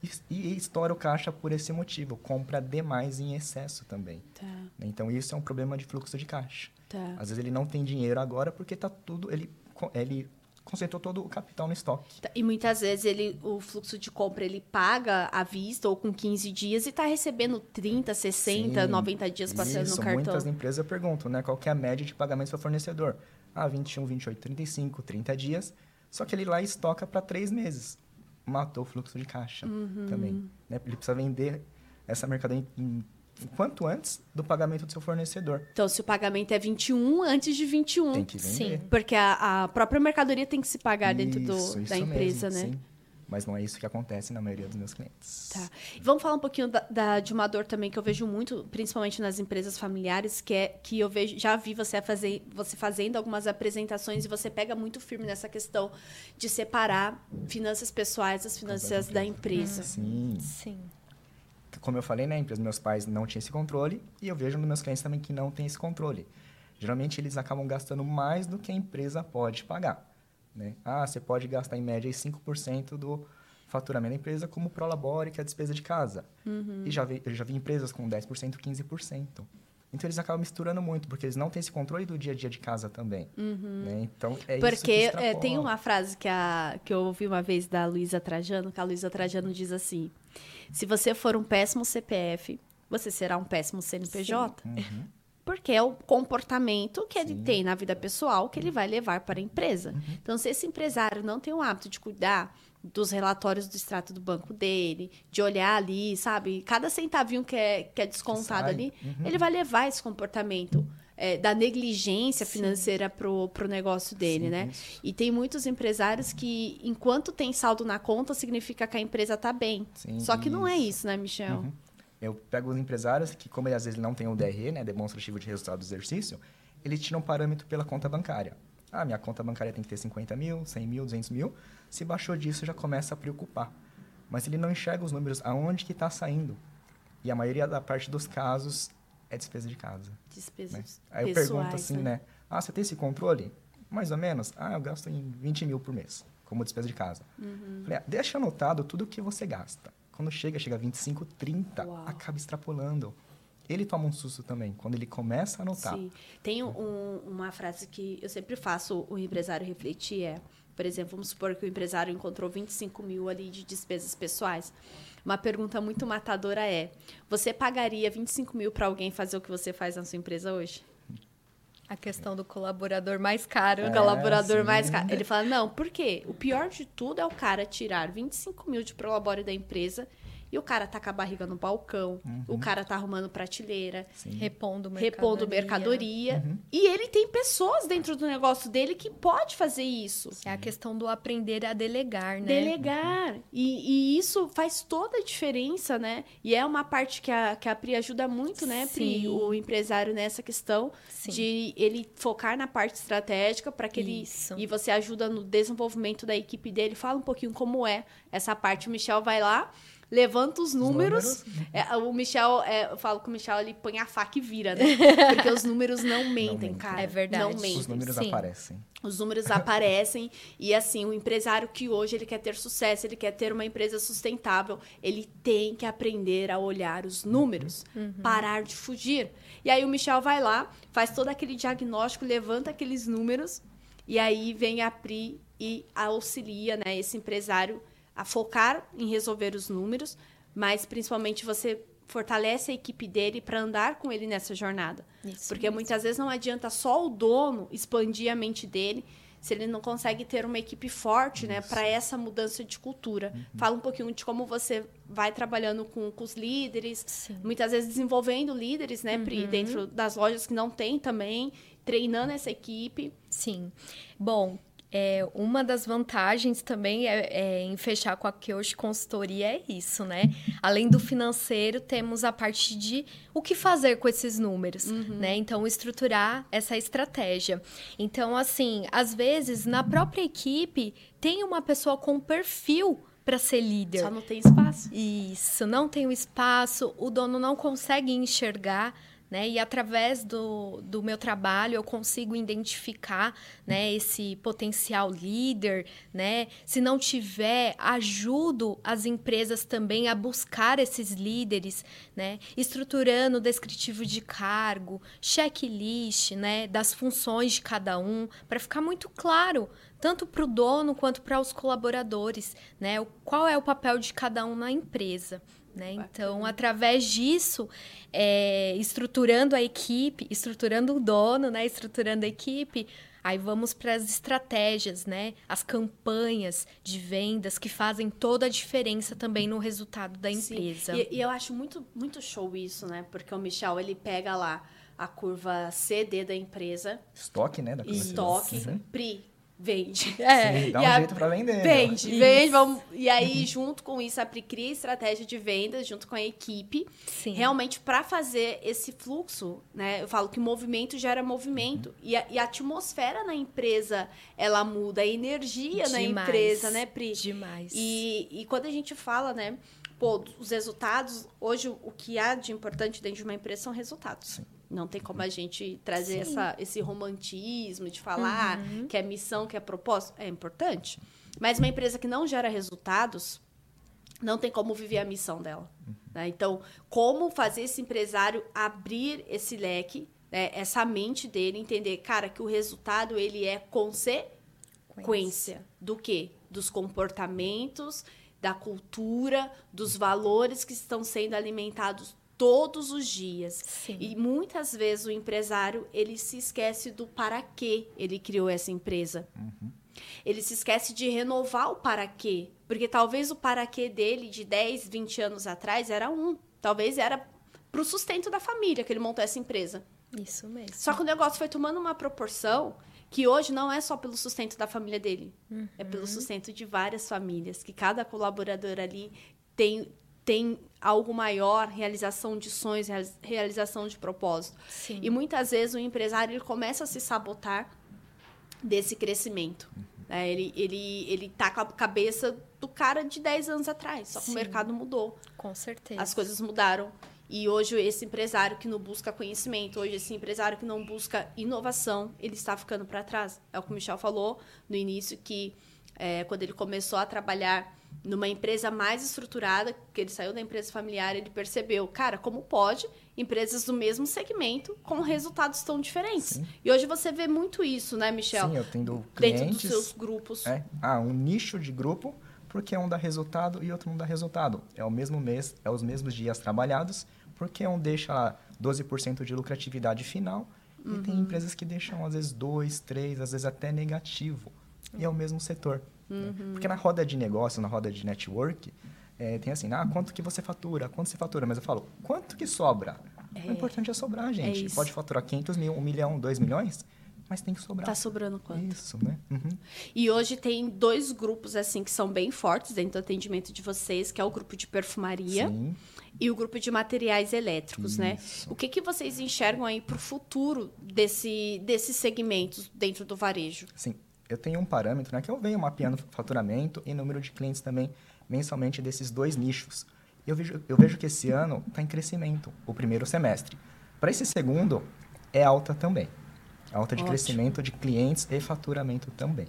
[SPEAKER 3] E, e estoura o caixa por esse motivo. Compra demais em excesso também.
[SPEAKER 1] Tá.
[SPEAKER 3] Então, isso é um problema de fluxo de caixa.
[SPEAKER 1] Tá.
[SPEAKER 3] Às vezes ele não tem dinheiro agora porque tá tudo... Ele, ele concentrou todo o capital no estoque.
[SPEAKER 1] Tá, e muitas vezes ele, o fluxo de compra ele paga à vista ou com 15 dias e está recebendo 30, 60, Sim, 90 dias passando
[SPEAKER 3] isso,
[SPEAKER 1] no cartão.
[SPEAKER 3] Muitas empresas perguntam, né? Qual é a média de pagamento do fornecedor? Ah, 21, 28, 35, 30 dias. Só que ele lá estoca para três meses. Matou o fluxo de caixa uhum. também. Né? Ele precisa vender essa mercadoria em, quanto antes do pagamento do seu fornecedor.
[SPEAKER 1] Então, se o pagamento é 21, antes de 21.
[SPEAKER 3] Tem que vender.
[SPEAKER 1] Sim, porque a, a própria mercadoria tem que se pagar isso, dentro do, da empresa,
[SPEAKER 3] mesmo,
[SPEAKER 1] né?
[SPEAKER 3] Sim. Mas não é isso que acontece na maioria dos meus clientes.
[SPEAKER 1] Tá. Vamos falar um pouquinho da, da, de uma dor também que eu vejo muito, principalmente nas empresas familiares, que é que eu vejo, já vi você fazer, você fazendo algumas apresentações e você pega muito firme nessa questão de separar finanças pessoais das finanças da empresa.
[SPEAKER 3] Sim.
[SPEAKER 2] Sim.
[SPEAKER 3] Como eu falei, né, empresa meus pais não tinham esse controle e eu vejo nos meus clientes também que não tem esse controle. geralmente eles acabam gastando mais do que a empresa pode pagar. Né? Ah, você pode gastar em média 5% do faturamento da empresa como prolabore, que é a despesa de casa.
[SPEAKER 1] Uhum.
[SPEAKER 3] E já vi, eu já vi empresas com 10%, 15%. Então eles acabam misturando muito, porque eles não têm esse controle do dia a dia de casa também.
[SPEAKER 1] Uhum.
[SPEAKER 3] Né? Então é
[SPEAKER 1] Porque
[SPEAKER 3] isso
[SPEAKER 1] é,
[SPEAKER 3] extrapola.
[SPEAKER 1] tem uma frase que, a, que eu ouvi uma vez da Luísa Trajano, que a Luísa Trajano diz assim: se você for um péssimo CPF, você será um péssimo CNPJ.
[SPEAKER 3] Uhum.
[SPEAKER 1] Porque é o comportamento que ele
[SPEAKER 3] Sim. Uhum.
[SPEAKER 1] tem na vida pessoal que ele vai levar para a empresa. Então, se esse empresário não tem o hábito de cuidar dos relatórios do extrato do banco dele, de olhar ali, sabe? Cada centavinho que é, que é descontado
[SPEAKER 3] sai.
[SPEAKER 1] ali,
[SPEAKER 3] Uhum.
[SPEAKER 1] ele vai levar esse comportamento é, da negligência financeira pro, pro negócio dele,
[SPEAKER 3] Sim,
[SPEAKER 1] né?
[SPEAKER 3] isso.
[SPEAKER 1] E tem muitos empresários que, enquanto tem saldo na conta, significa que a empresa tá bem.
[SPEAKER 3] Sim,
[SPEAKER 1] Só que não é
[SPEAKER 3] isso.
[SPEAKER 1] isso, né, Michel?
[SPEAKER 3] Uhum. Eu pego os empresários que, como ele às vezes não tem o DRE, né, demonstrativo de resultado do exercício, eles tiram um parâmetro pela conta bancária. Ah, minha conta bancária tem que ter 50 mil, 100 mil, 200 mil. Se baixou disso, já começa a preocupar. Mas ele não enxerga os números aonde que está saindo. E a maioria da parte dos casos é despesa de casa. né?
[SPEAKER 1] Despesas
[SPEAKER 3] Aí eu
[SPEAKER 1] pessoais,
[SPEAKER 3] pergunto assim,
[SPEAKER 1] né?
[SPEAKER 3] né? Ah, você tem esse controle? Mais ou menos. Ah, eu gasto em 20 mil por mês, como despesa de casa.
[SPEAKER 1] Uhum.
[SPEAKER 3] Falei, ah, deixa anotado tudo o que você gasta. Quando chega, chega a 25, 30,
[SPEAKER 1] Uau.
[SPEAKER 3] acaba extrapolando. Ele toma um susto também, quando ele começa a anotar.
[SPEAKER 1] Sim. Tem um- uma frase que eu sempre faço o empresário refletir é, por exemplo, vamos supor que o empresário encontrou 25 mil ali de despesas pessoais. Uma pergunta muito matadora é: você pagaria 25 mil para alguém fazer o que você faz na sua empresa hoje?
[SPEAKER 2] A questão do colaborador mais caro.
[SPEAKER 3] É,
[SPEAKER 1] colaborador
[SPEAKER 3] sim.
[SPEAKER 1] mais caro. Ele fala: não, por quê? O pior de tudo é o cara tirar 25 mil de prolabore da empresa e o cara tá com a barriga no balcão, o cara tá arrumando prateleira,
[SPEAKER 3] Sim.
[SPEAKER 2] Repondo mercadoria.
[SPEAKER 1] repondo mercadoria.
[SPEAKER 3] Uhum.
[SPEAKER 1] E ele tem pessoas dentro do negócio dele que pode fazer isso.
[SPEAKER 2] É a questão do aprender a delegar, né?
[SPEAKER 1] Delegar. E, e isso faz toda a diferença, né? E é uma parte que a, que a Pri ajuda muito, né, Pri?
[SPEAKER 2] Sim.
[SPEAKER 1] O empresário nessa questão
[SPEAKER 2] Sim.
[SPEAKER 1] de ele focar na parte estratégica para que
[SPEAKER 2] Isso.
[SPEAKER 1] ele. E você ajuda no desenvolvimento da equipe dele. Fala um pouquinho como é essa parte. O Michel vai lá. Levanta os números. É, o Michel, é, eu falo que o Michel ele põe a faca e vira, né? [LAUGHS] Porque os números não mentem,
[SPEAKER 3] mentem.
[SPEAKER 1] cara.
[SPEAKER 2] É verdade.
[SPEAKER 1] Não
[SPEAKER 2] Os
[SPEAKER 1] mentem.
[SPEAKER 3] Os números
[SPEAKER 2] sim.
[SPEAKER 3] aparecem.
[SPEAKER 1] Os números aparecem e assim, o empresário que hoje ele quer ter sucesso, ele quer ter uma empresa sustentável, ele tem que aprender a olhar os números, parar de fugir. E aí o Michel vai lá, faz todo aquele diagnóstico, levanta aqueles números e aí vem a Pri e auxilia, né, esse empresário a focar em resolver os números, mas principalmente você fortalece a equipe dele para andar com ele nessa jornada.
[SPEAKER 2] Isso
[SPEAKER 1] Porque
[SPEAKER 2] mesmo.
[SPEAKER 1] muitas vezes não adianta só o dono expandir a mente dele se ele não consegue ter uma equipe forte, né, para essa mudança de cultura. Fala um pouquinho de como você vai trabalhando com, com os líderes,
[SPEAKER 2] Sim.
[SPEAKER 1] muitas vezes desenvolvendo líderes, né, Pri, dentro das lojas que não tem também, treinando essa equipe.
[SPEAKER 2] Sim. Bom, é, uma das vantagens também é, é em fechar com a Kyoshi Consultoria é isso, né? Além do financeiro, temos a parte de o que fazer com esses números, né? Então, estruturar essa estratégia. Então, assim, às vezes, na própria equipe, tem uma pessoa com perfil para ser líder.
[SPEAKER 1] Só não tem espaço.
[SPEAKER 2] Isso, não tem o espaço, o dono não consegue enxergar, né? E através do, do meu trabalho eu consigo identificar, né, esse potencial líder, né? Se não tiver, ajudo as empresas também a buscar esses líderes, né? Estruturando o descritivo de cargo, checklist, né, das funções de cada um, para ficar muito claro tanto para o dono quanto para os colaboradores, né? Qual é o papel de cada um na empresa. Né? Então, através disso, é, estruturando a equipe, estruturando o dono, né? estruturando a equipe, aí vamos para as estratégias, né? as campanhas de vendas que fazem toda a diferença também no resultado da
[SPEAKER 1] Sim.
[SPEAKER 2] empresa.
[SPEAKER 1] E, e eu acho muito, muito show isso, né? Porque o Michel, ele pega lá a curva CD da empresa,
[SPEAKER 3] Estoque, né? Da coisa.
[SPEAKER 1] estoque,
[SPEAKER 3] Uhum.
[SPEAKER 1] Pri, vende. [LAUGHS]
[SPEAKER 2] É,
[SPEAKER 3] Sim, dá
[SPEAKER 1] E
[SPEAKER 3] um
[SPEAKER 1] a-
[SPEAKER 3] jeito pra vender. né?
[SPEAKER 1] Vende,
[SPEAKER 2] Isso.
[SPEAKER 1] vende. Vamos... E aí, junto com isso, a Pri cria estratégia de vendas junto com a equipe,
[SPEAKER 2] Sim.
[SPEAKER 1] realmente para fazer esse fluxo, né? Eu falo que movimento gera movimento. E, a, e a atmosfera na empresa, ela muda, a energia na
[SPEAKER 2] Demais.
[SPEAKER 1] empresa, né, Pri?
[SPEAKER 2] Demais.
[SPEAKER 1] E, e quando a gente fala, né, pô, os resultados, hoje o que há de importante dentro de uma empresa são resultados.
[SPEAKER 3] Sim.
[SPEAKER 1] Não tem como a gente trazer essa, esse romantismo de falar
[SPEAKER 2] Uhum.
[SPEAKER 1] que é missão, que é propósito. É importante. Mas uma empresa que não gera resultados, não tem como viver a missão dela. né? Então, como fazer esse empresário abrir esse leque, né, essa mente dele, entender, cara, que o resultado ele é consequência do quê? Dos comportamentos, da cultura, dos valores que estão sendo alimentados todos os dias.
[SPEAKER 2] Sim.
[SPEAKER 1] E muitas vezes o empresário, ele se esquece do para que ele criou essa empresa. Ele se esquece de renovar o para quê. Porque talvez o para quê dele de 10, 20 anos atrás era um. Talvez era para o sustento da família que ele montou essa empresa.
[SPEAKER 2] Isso mesmo.
[SPEAKER 1] Só que o negócio foi tomando uma proporção que hoje não é só pelo sustento da família dele. É pelo sustento de várias famílias. Que cada colaborador ali tem, tem algo maior, realização de sonhos, realiz- realização de propósito.
[SPEAKER 2] Sim.
[SPEAKER 1] E muitas vezes o empresário ele começa a se sabotar desse crescimento. né? Ele, ele, ele tá com a cabeça do cara de 10 anos atrás, só que
[SPEAKER 2] Sim.
[SPEAKER 1] o mercado mudou.
[SPEAKER 2] Com certeza.
[SPEAKER 1] As coisas mudaram. E hoje esse empresário que não busca conhecimento, hoje esse empresário que não busca inovação, ele está ficando para trás. É o que o Michel falou no início, que é, quando ele começou a trabalhar numa empresa mais estruturada, que ele saiu da empresa familiar, ele percebeu, cara, como pode empresas do mesmo segmento com resultados tão diferentes?
[SPEAKER 3] Sim.
[SPEAKER 1] E hoje você vê muito isso, né, Michel?
[SPEAKER 3] Sim, eu
[SPEAKER 1] Dentro
[SPEAKER 3] clientes...
[SPEAKER 1] dos seus grupos.
[SPEAKER 3] É, ah, um nicho de grupo, porque um dá resultado e outro não dá resultado. É o mesmo mês, é os mesmos dias trabalhados, porque um deixa lá 12% de lucratividade final e tem empresas que deixam às vezes 2, 3, às vezes até negativo. E é o mesmo setor. Né? Porque na roda de negócio, na roda de network, é, tem assim, ah, quanto que você fatura, quanto você fatura? Mas eu falo, quanto que sobra? O importante é sobrar, gente.
[SPEAKER 1] isso.
[SPEAKER 3] Pode faturar 500 mil, 1 milhão, 2 milhões, mas tem que sobrar.
[SPEAKER 1] Tá sobrando quanto?
[SPEAKER 3] Isso, né? Uhum.
[SPEAKER 1] E hoje tem dois grupos assim que são bem fortes dentro do atendimento de vocês, que é o grupo de perfumaria
[SPEAKER 3] Sim.
[SPEAKER 1] e o grupo de materiais elétricos, né?
[SPEAKER 3] Isso.
[SPEAKER 1] O que, que vocês enxergam aí para o futuro desse, desses segmentos dentro do varejo?
[SPEAKER 3] Sim, eu tenho um parâmetro, né, que eu venho mapeando faturamento e número de clientes também mensalmente desses dois nichos. E eu vejo, eu vejo que esse ano está em crescimento, o primeiro semestre. Para esse segundo, é alta também. Alta de
[SPEAKER 1] Ótimo.
[SPEAKER 3] crescimento de clientes e faturamento também.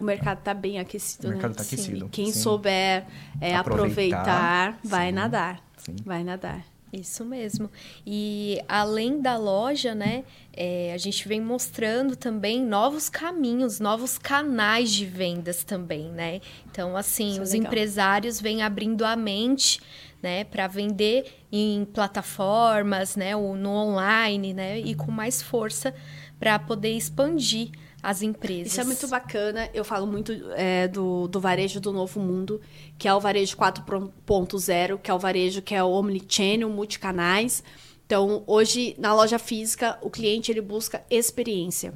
[SPEAKER 1] O mercado está bem aquecido,
[SPEAKER 3] O
[SPEAKER 1] né?
[SPEAKER 3] mercado tá
[SPEAKER 1] Sim.
[SPEAKER 3] aquecido,
[SPEAKER 1] E quem
[SPEAKER 3] sim.
[SPEAKER 1] souber é,
[SPEAKER 3] Aproveitar,
[SPEAKER 1] aproveitar, vai
[SPEAKER 3] sim.
[SPEAKER 1] nadar.
[SPEAKER 3] Sim.
[SPEAKER 1] Vai nadar.
[SPEAKER 2] Isso mesmo. E além da loja, né, é, a gente vem mostrando também novos caminhos, novos canais de vendas também, né? Então, assim,
[SPEAKER 1] Isso é
[SPEAKER 2] os
[SPEAKER 1] legal.
[SPEAKER 2] empresários vêm abrindo a mente, né, para vender em plataformas, né, ou no online, né, e com mais força para poder expandir as empresas.
[SPEAKER 1] Isso é muito bacana. Eu falo muito é, do, do varejo do novo mundo, que é o varejo 4.0, que é o varejo que é o omnichannel, multicanais. Então, hoje, na loja física, o cliente ele busca experiência.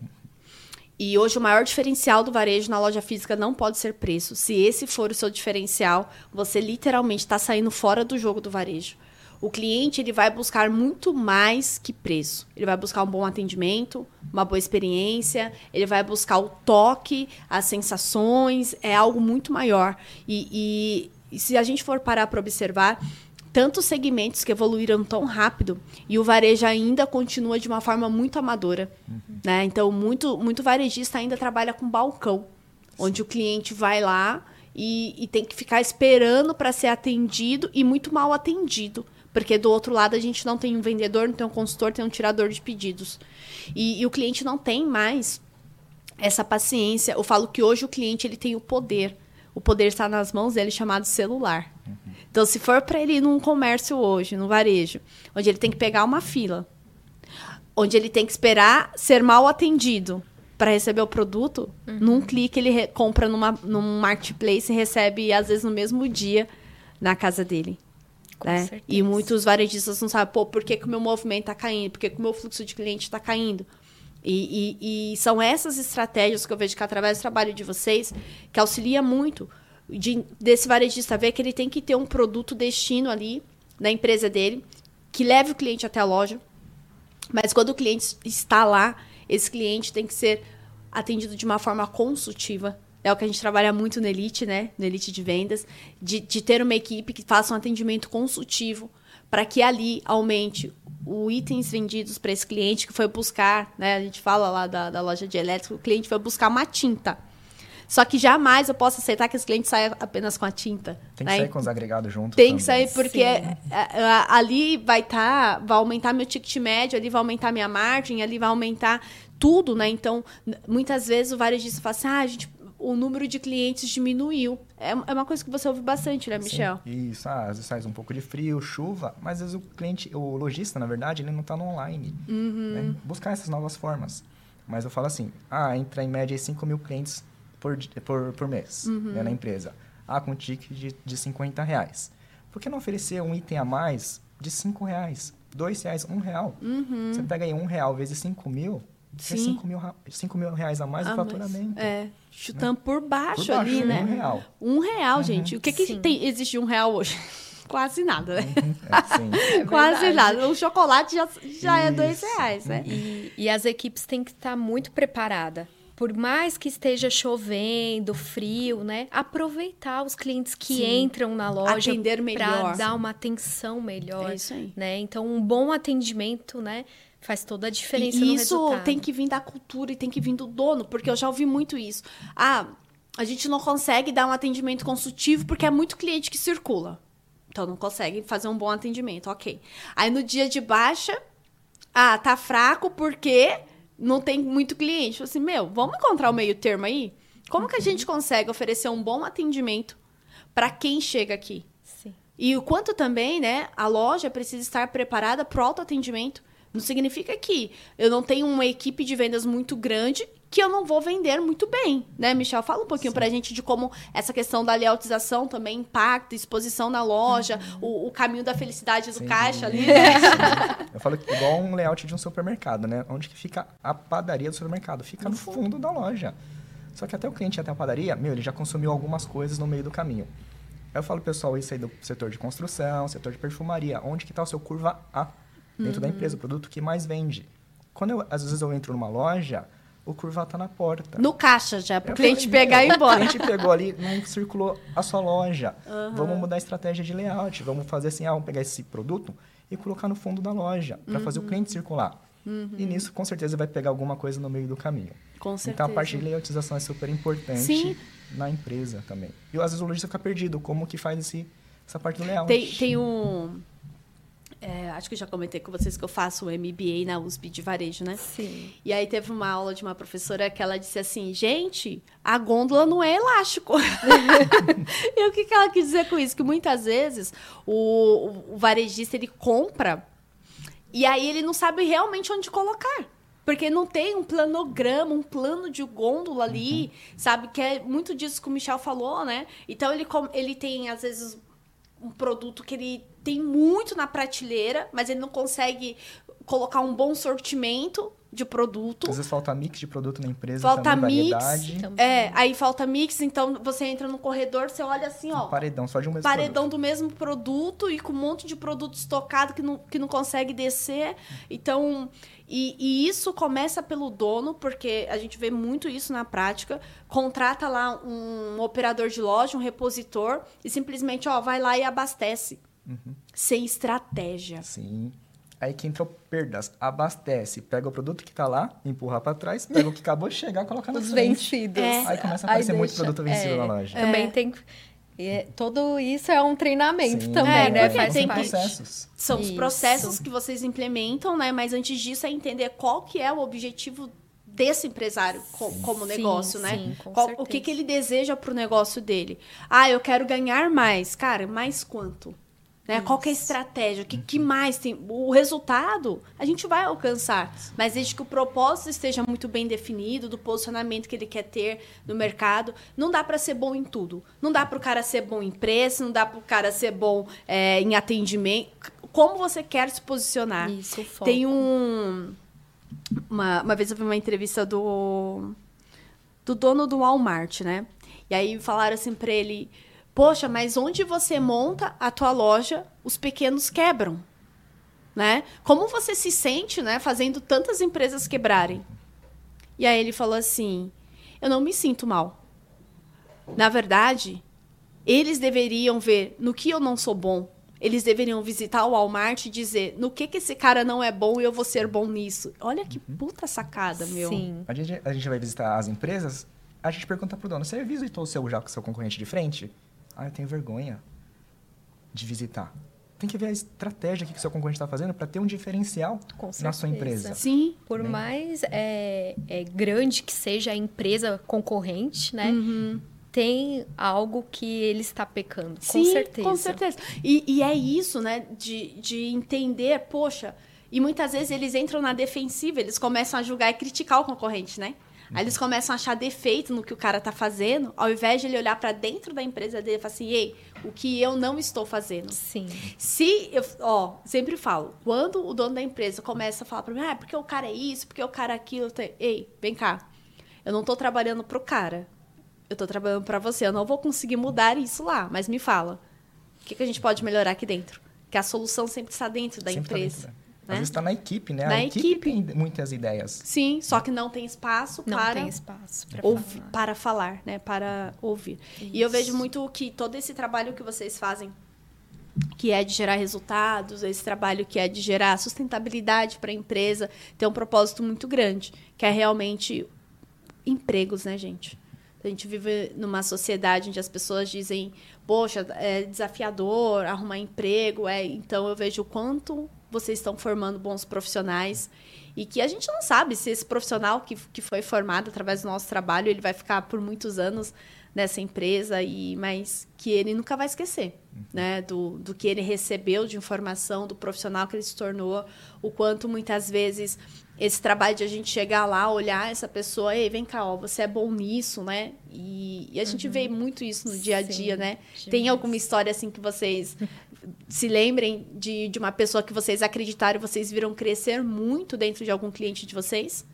[SPEAKER 1] E hoje o maior diferencial do varejo na loja física não pode ser preço. Se esse for o seu diferencial, você literalmente está saindo fora do jogo do varejo. O cliente ele vai buscar muito mais que preço. Ele vai buscar um bom atendimento, uma boa experiência, ele vai buscar o toque, as sensações, é algo muito maior. E, e- e se a gente for parar para observar, tantos segmentos que evoluíram tão rápido e o varejo ainda continua de uma forma muito amadora. Né? Então, muito, muito varejista ainda trabalha com balcão, onde o cliente vai lá e, e tem que ficar esperando para ser atendido e muito mal atendido. Porque do outro lado a gente não tem um vendedor, não tem um consultor, tem um tirador de pedidos. E, e o cliente não tem mais essa paciência. Eu falo que hoje o cliente ele tem o poder. O poder está nas mãos dele, chamado celular. Então, se for para ele ir num comércio hoje, no varejo, onde ele tem que pegar uma fila, onde ele tem que esperar ser mal atendido para receber o produto, num clique ele compra numa, num marketplace e recebe, às vezes, no mesmo dia na casa dele.
[SPEAKER 2] Com
[SPEAKER 1] né?
[SPEAKER 2] certeza.
[SPEAKER 1] E muitos varejistas não sabem, pô, por que, que o meu movimento está caindo? Por que, que o meu fluxo de cliente está caindo? E, e- e são essas estratégias que eu vejo que através do trabalho de vocês que auxilia muito de- desse varejista ver que ele tem que ter um produto destino ali na empresa dele que leve o cliente até a loja, mas quando o cliente está lá, esse cliente tem que ser atendido de uma forma consultiva. É o que a gente trabalha muito no Elite, né? No Elite de vendas, de, de ter uma equipe que faça um atendimento consultivo para que ali aumente o itens vendidos para esse cliente que foi buscar, né? A gente fala lá da, da loja de elétrico, o cliente foi buscar uma tinta. Só que jamais eu posso aceitar que esse cliente saia apenas com a tinta.
[SPEAKER 3] Tem que
[SPEAKER 1] né?
[SPEAKER 3] sair com os agregados junto.
[SPEAKER 1] Tem
[SPEAKER 3] também.
[SPEAKER 1] que sair porque é, é, é, ali vai estar, vai aumentar meu ticket médio, ali vai aumentar minha margem, ali vai aumentar tudo, né? Então, muitas vezes o varejista fala assim, ah, a gente, o número de clientes diminuiu. É, é uma coisa que você ouve bastante, né,
[SPEAKER 3] Sim,
[SPEAKER 1] Michel?
[SPEAKER 3] Isso, ah, às vezes faz um pouco de frio, chuva, mas às vezes o cliente, o lojista, na verdade, ele não está no online.
[SPEAKER 1] Uhum.
[SPEAKER 3] né? Buscar essas novas formas. Mas eu falo assim, ah, entra em média 5 mil clientes por, por, por mês
[SPEAKER 1] Uhum.
[SPEAKER 3] né, na empresa. Ah, com ticket de, de 50 reais. Por que não oferecer um item a mais de 5 reais? 2 reais, 1 real. Você pega aí 1 real vezes 5 mil, é
[SPEAKER 1] Sim.
[SPEAKER 3] 5 mil, ra- 5 mil reais a mais
[SPEAKER 1] Ah,
[SPEAKER 3] faturamento.
[SPEAKER 1] é, chutando por baixo,
[SPEAKER 3] Por baixo,
[SPEAKER 1] ali, né?
[SPEAKER 3] um real.
[SPEAKER 1] Um real, gente. O que, que tem, existe de um real hoje? [LAUGHS] Quase nada, né?
[SPEAKER 3] É, sim. [LAUGHS]
[SPEAKER 1] Quase nada. O chocolate já, já é dois reais, né?
[SPEAKER 2] E, e as equipes têm que estar muito preparadas. Por mais que esteja chovendo, frio, né? Aproveitar os clientes que
[SPEAKER 1] Sim.
[SPEAKER 2] entram na loja
[SPEAKER 1] Atender
[SPEAKER 2] para
[SPEAKER 1] melhor.
[SPEAKER 2] dar uma atenção melhor,
[SPEAKER 1] É isso aí.
[SPEAKER 2] né? Então, um bom atendimento, né, faz toda a diferença
[SPEAKER 1] E isso tem que vir da cultura e tem que vir do dono, porque eu já ouvi muito isso. Ah, a gente não consegue dar um atendimento consultivo porque é muito cliente que circula. Então não consegue fazer um bom atendimento, ok. Aí no dia de baixa, ah, tá fraco porque não tem muito cliente. Falei assim, meu, vamos encontrar o meio termo aí? Como que a gente consegue oferecer um bom atendimento para quem chega aqui?
[SPEAKER 2] Sim.
[SPEAKER 1] E o quanto também, né, a loja precisa estar preparada para o autoatendimento. Não significa que eu não tenho uma equipe de vendas muito grande que eu não vou vender muito bem, né, Michel? Fala um pouquinho pra gente de como essa questão da lealtização também impacta, exposição na loja, o, o caminho da felicidade do
[SPEAKER 3] Sim.
[SPEAKER 1] caixa ali, né? [LAUGHS]
[SPEAKER 3] Eu falo que igual um layout de um supermercado, né? Onde que fica a padaria do supermercado? Fica no fundo da loja. Só que até o cliente até a padaria, meu, ele já consumiu algumas coisas no meio do caminho. Aí eu falo, pessoal, isso aí do setor de construção, setor de perfumaria, onde que está o seu curva A dentro da empresa, o produto que mais vende. Quando eu, às vezes eu entro numa loja, o curva tá na porta.
[SPEAKER 1] No caixa já, pro
[SPEAKER 3] Eu
[SPEAKER 1] cliente
[SPEAKER 3] falei,
[SPEAKER 1] pegar e ir embora.
[SPEAKER 3] O cliente pegou ali, [LAUGHS] não circulou a sua loja. Vamos mudar a estratégia de layout. Vamos fazer assim, ah, vamos pegar esse produto e colocar no fundo da loja, para fazer o
[SPEAKER 1] Uhum.
[SPEAKER 3] cliente circular. E nisso, com certeza, vai pegar alguma coisa no meio do caminho.
[SPEAKER 1] Com certeza.
[SPEAKER 3] Então, a parte de layoutização é super importante
[SPEAKER 1] Sim.
[SPEAKER 3] na empresa também. E às vezes o lojista fica perdido, como que faz esse, essa parte do layout.
[SPEAKER 1] Tem, tem um. É, acho que eu já comentei com vocês que eu faço o MBA na USP de varejo, né?
[SPEAKER 2] Sim.
[SPEAKER 1] E aí teve uma aula de uma professora que ela disse assim, gente, a gôndola não é elástico. [LAUGHS] e o que, que ela quis dizer com isso? Que muitas vezes o, o- varejista ele compra e aí ele não sabe realmente onde colocar. Porque não tem um planograma, um plano de gôndola ali, sabe? Que é muito disso que o Michel falou, né? Então ele, ele tem, às vezes, um produto que ele tem muito na prateleira, mas ele não consegue colocar um bom sortimento de produto.
[SPEAKER 3] Às vezes falta mix de produto na empresa,
[SPEAKER 1] Falta
[SPEAKER 3] também
[SPEAKER 1] mix,
[SPEAKER 3] variedade.
[SPEAKER 2] Também.
[SPEAKER 1] É, aí falta mix, então você entra no corredor, você olha assim, ó,
[SPEAKER 3] Um paredão só de um mesmo
[SPEAKER 1] paredão
[SPEAKER 3] produto.
[SPEAKER 1] do mesmo produto e com um monte de produto estocado que não, que não consegue descer. Então, e, e isso começa pelo dono, porque a gente vê muito isso na prática. Contrata lá um operador de loja, um repositor, e simplesmente, ó, vai lá e abastece.
[SPEAKER 3] Uhum.
[SPEAKER 1] Sem estratégia.
[SPEAKER 3] Sim. Aí que entrou perdas. Abastece, pega o produto que tá lá, empurra para trás, pega o que acabou de chegar, coloca na
[SPEAKER 2] Os vencidos.
[SPEAKER 1] É.
[SPEAKER 3] Aí começa a aparecer muito
[SPEAKER 2] deixa-
[SPEAKER 3] produto vencido
[SPEAKER 2] é,
[SPEAKER 3] na loja.
[SPEAKER 2] Também tem. é, todo isso é um treinamento
[SPEAKER 3] Sim,
[SPEAKER 2] também,
[SPEAKER 1] É,
[SPEAKER 2] né?
[SPEAKER 1] porque
[SPEAKER 2] Faz
[SPEAKER 1] tem
[SPEAKER 3] processos.
[SPEAKER 1] São os
[SPEAKER 2] Isso.
[SPEAKER 1] processos que vocês implementam, né? Mas antes disso é entender qual que é o objetivo desse empresário co- como
[SPEAKER 2] Sim,
[SPEAKER 1] negócio, né?
[SPEAKER 2] sim, com
[SPEAKER 1] Qual- o que, que ele deseja pro negócio dele? Ah, eu quero ganhar mais. Cara, mais quanto? Né? Qual que é a estratégia? O que, que mais tem? O resultado a gente vai alcançar. Mas desde que o propósito esteja muito bem definido, do posicionamento que ele quer ter no mercado, não dá para ser bom em tudo. Não dá para o cara ser bom em preço, não dá para o cara ser bom é, em atendimento. Como você quer se posicionar?
[SPEAKER 2] Isso, foco.
[SPEAKER 1] Tem um. Uma, uma vez eu vi uma entrevista do. do dono do Walmart, né? E aí falaram assim pra ele: Poxa, mas onde você monta a tua loja, os pequenos quebram. Né? Como você se sente, né, fazendo tantas empresas quebrarem? E aí ele falou assim: Eu não me sinto mal. Na verdade, eles deveriam ver no que eu não sou bom eles deveriam visitar o Walmart e dizer no que que esse cara não é bom e eu vou ser bom nisso. Olha que puta sacada, meu.
[SPEAKER 2] Sim.
[SPEAKER 3] A gente, a gente vai visitar as empresas, a gente pergunta pro dono, você visitou o seu já com o seu concorrente de frente? Ah, eu tenho vergonha de visitar. Tem que ver a estratégia que o seu concorrente está fazendo para ter um diferencial na sua empresa.
[SPEAKER 1] Sim.
[SPEAKER 2] Por
[SPEAKER 3] Né?
[SPEAKER 2] mais é, é, grande que seja a empresa concorrente, né?
[SPEAKER 1] Uhum.
[SPEAKER 2] Tem algo que ele está pecando.
[SPEAKER 1] Sim,
[SPEAKER 2] com certeza.
[SPEAKER 1] Com certeza. E, e é isso, né? De, de entender, poxa. E muitas vezes eles entram na defensiva, eles começam a julgar e criticar o concorrente, né? Aí eles começam a achar defeito no que o cara tá fazendo, ao invés de ele olhar para dentro da empresa dele e falar assim: ei, o que eu não estou fazendo?
[SPEAKER 2] Sim.
[SPEAKER 1] Se eu, ó, sempre falo, quando o dono da empresa começa a falar pra mim, ah, porque o cara é isso, porque o cara é aquilo, eu te- ei, vem cá. Eu não tô trabalhando pro cara. Eu tô trabalhando pra você. Eu não vou conseguir mudar isso lá, mas me fala. O que, que a gente pode melhorar aqui dentro? Que a solução sempre está dentro da
[SPEAKER 3] Sempre tá
[SPEAKER 1] empresa.
[SPEAKER 3] dentro, né?
[SPEAKER 1] Né?
[SPEAKER 3] Às vezes está na equipe, né?
[SPEAKER 1] Na
[SPEAKER 3] a equipe,
[SPEAKER 1] equipe.
[SPEAKER 3] tem muitas ideias.
[SPEAKER 1] Sim, só que não tem espaço
[SPEAKER 2] Não
[SPEAKER 1] para
[SPEAKER 2] tem espaço para
[SPEAKER 1] ouvir,
[SPEAKER 2] falar.
[SPEAKER 1] para falar, né? Para ouvir. E eu
[SPEAKER 2] Isso.
[SPEAKER 1] vejo muito que todo esse trabalho que vocês fazem, que é de gerar resultados, esse trabalho que é de gerar sustentabilidade para a empresa, tem um propósito muito grande, que é realmente empregos, né, gente? A gente vive numa sociedade onde as pessoas dizem, poxa, é desafiador arrumar emprego, é, então eu vejo o quanto vocês estão formando bons profissionais e que a gente não sabe se esse profissional que, que foi formado através do nosso trabalho, ele vai ficar por muitos anos nessa empresa, e mas que ele nunca vai esquecer, né, do, do que ele recebeu de informação, do profissional que ele se tornou, o quanto muitas vezes esse trabalho de a gente chegar lá, olhar essa pessoa, ei, vem cá, ó, você é bom nisso, né? E, e a gente vê muito isso no dia a dia,
[SPEAKER 2] Sim,
[SPEAKER 1] né? Tem
[SPEAKER 2] demais.
[SPEAKER 1] alguma história assim que vocês [LAUGHS] se lembrem de, de uma pessoa que vocês acreditaram vocês viram crescer muito dentro de algum cliente de vocês?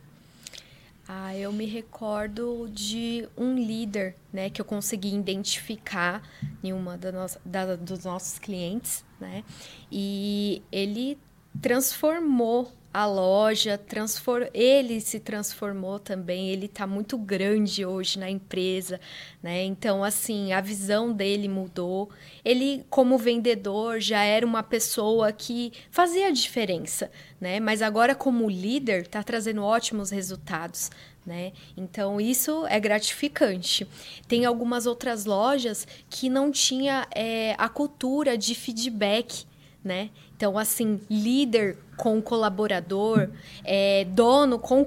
[SPEAKER 2] Ah, eu me recordo de um líder, né, que eu consegui identificar em uma da nossa, da- dos nossos clientes, né, e ele transformou a loja, transfor... ele se transformou também, ele está muito grande hoje na empresa, né? Então, assim, a visão dele mudou. Ele, como vendedor, já era uma pessoa que fazia diferença, né? Mas agora, como líder, está trazendo ótimos resultados. Né? Então isso é gratificante. Tem algumas outras lojas que não tinha é, a cultura de feedback, né? Então, assim, líder com colaborador, é, dono com,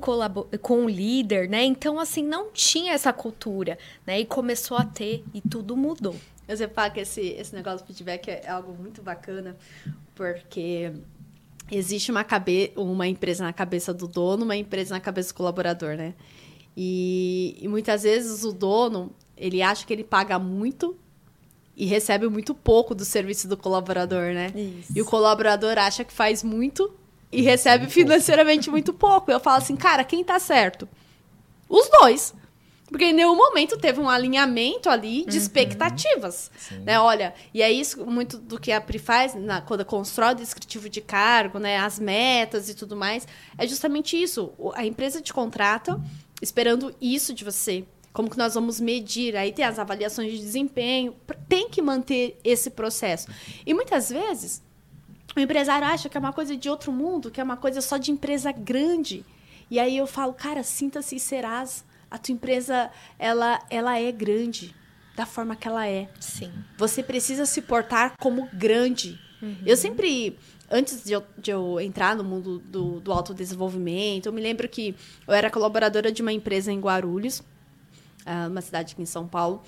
[SPEAKER 2] com líder, né? Então, assim, não tinha essa cultura, né? E começou a ter e tudo mudou.
[SPEAKER 1] Eu falo que esse, esse negócio do feedback é algo muito bacana, porque existe uma, cabe uma empresa na cabeça do dono, uma empresa na cabeça do colaborador, né? E, e muitas vezes o dono, ele acha que ele paga muito e recebe muito pouco do serviço do colaborador, né?
[SPEAKER 2] Isso.
[SPEAKER 1] E o colaborador acha que faz muito e recebe financeiramente muito pouco. Eu falo assim, cara, quem tá certo? Os dois. Porque em nenhum momento teve um alinhamento ali de expectativas.
[SPEAKER 3] Sim.
[SPEAKER 1] Né? Olha, e é isso muito do que a Pri faz na- quando constrói o descritivo de cargo, né? As metas e tudo mais. É justamente isso. A empresa te contrata esperando isso de você. Como que nós vamos medir? Aí tem as avaliações de desempenho. Tem que manter esse processo. E muitas vezes o empresário acha que é uma coisa de outro mundo, que é uma coisa só de empresa grande. E aí eu falo, cara, sinta-se e serás. A tua empresa, ela, ela é grande, da forma que ela é.
[SPEAKER 2] Sim.
[SPEAKER 1] Você precisa se portar como grande. Eu sempre, antes de eu, de eu entrar no mundo do, do autodesenvolvimento, eu me lembro que eu era colaboradora de uma empresa em Guarulhos, uma cidade aqui em São Paulo.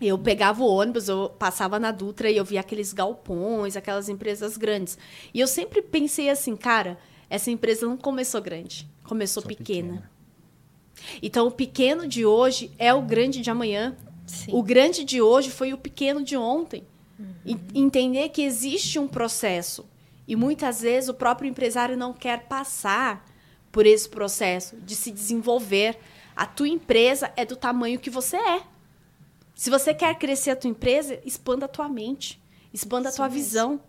[SPEAKER 1] Eu pegava o ônibus, eu passava na Dutra e eu via aqueles galpões, aquelas empresas grandes. E eu sempre pensei assim, cara, essa empresa não começou grande, começou pequena.
[SPEAKER 3] pequena.
[SPEAKER 1] Então, o pequeno de hoje é o grande de amanhã.
[SPEAKER 2] Sim.
[SPEAKER 1] O grande de hoje foi o pequeno de ontem. E entender que existe um processo. E muitas vezes o próprio empresário não quer passar por esse processo de se desenvolver. A tua empresa é do tamanho que você é. Se você quer crescer a tua empresa, expanda a tua mente, expanda a tua
[SPEAKER 2] mesmo.
[SPEAKER 1] visão.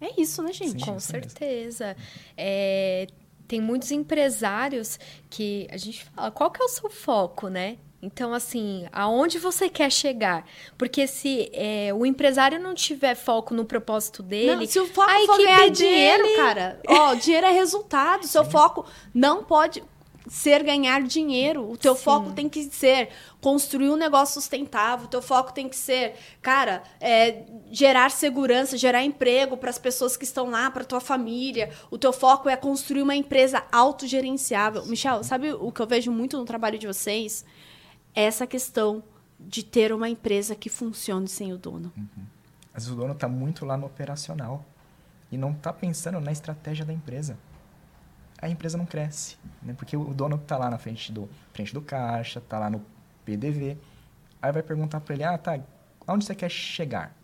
[SPEAKER 1] É isso, né, gente?
[SPEAKER 3] Sim.
[SPEAKER 2] Com certeza. É, tem muitos empresários que a gente fala, qual que é o seu foco, né? Então, assim, aonde você quer chegar? Porque se é, o empresário não tiver foco no propósito dele. Não,
[SPEAKER 1] se o foco for ganhar dinheiro, dele... cara, ó, dinheiro é resultado. [LAUGHS] Seu foco não pode ser ganhar dinheiro. O teu Sim. foco tem que ser construir um negócio sustentável. O teu foco tem que ser, cara, é, gerar segurança, gerar emprego para as pessoas que estão lá, para tua família. O teu foco é construir uma empresa autogerenciável. Michel, sabe o que eu vejo muito no trabalho de vocês? É essa questão de ter uma empresa que funcione sem o dono.
[SPEAKER 3] Uhum. Mas o dono está muito lá no operacional e não está pensando na estratégia da empresa a empresa não cresce, né? Porque o dono está lá na frente do, frente do caixa, está lá no PDV, aí vai perguntar para ele, ah, tá, aonde você quer chegar?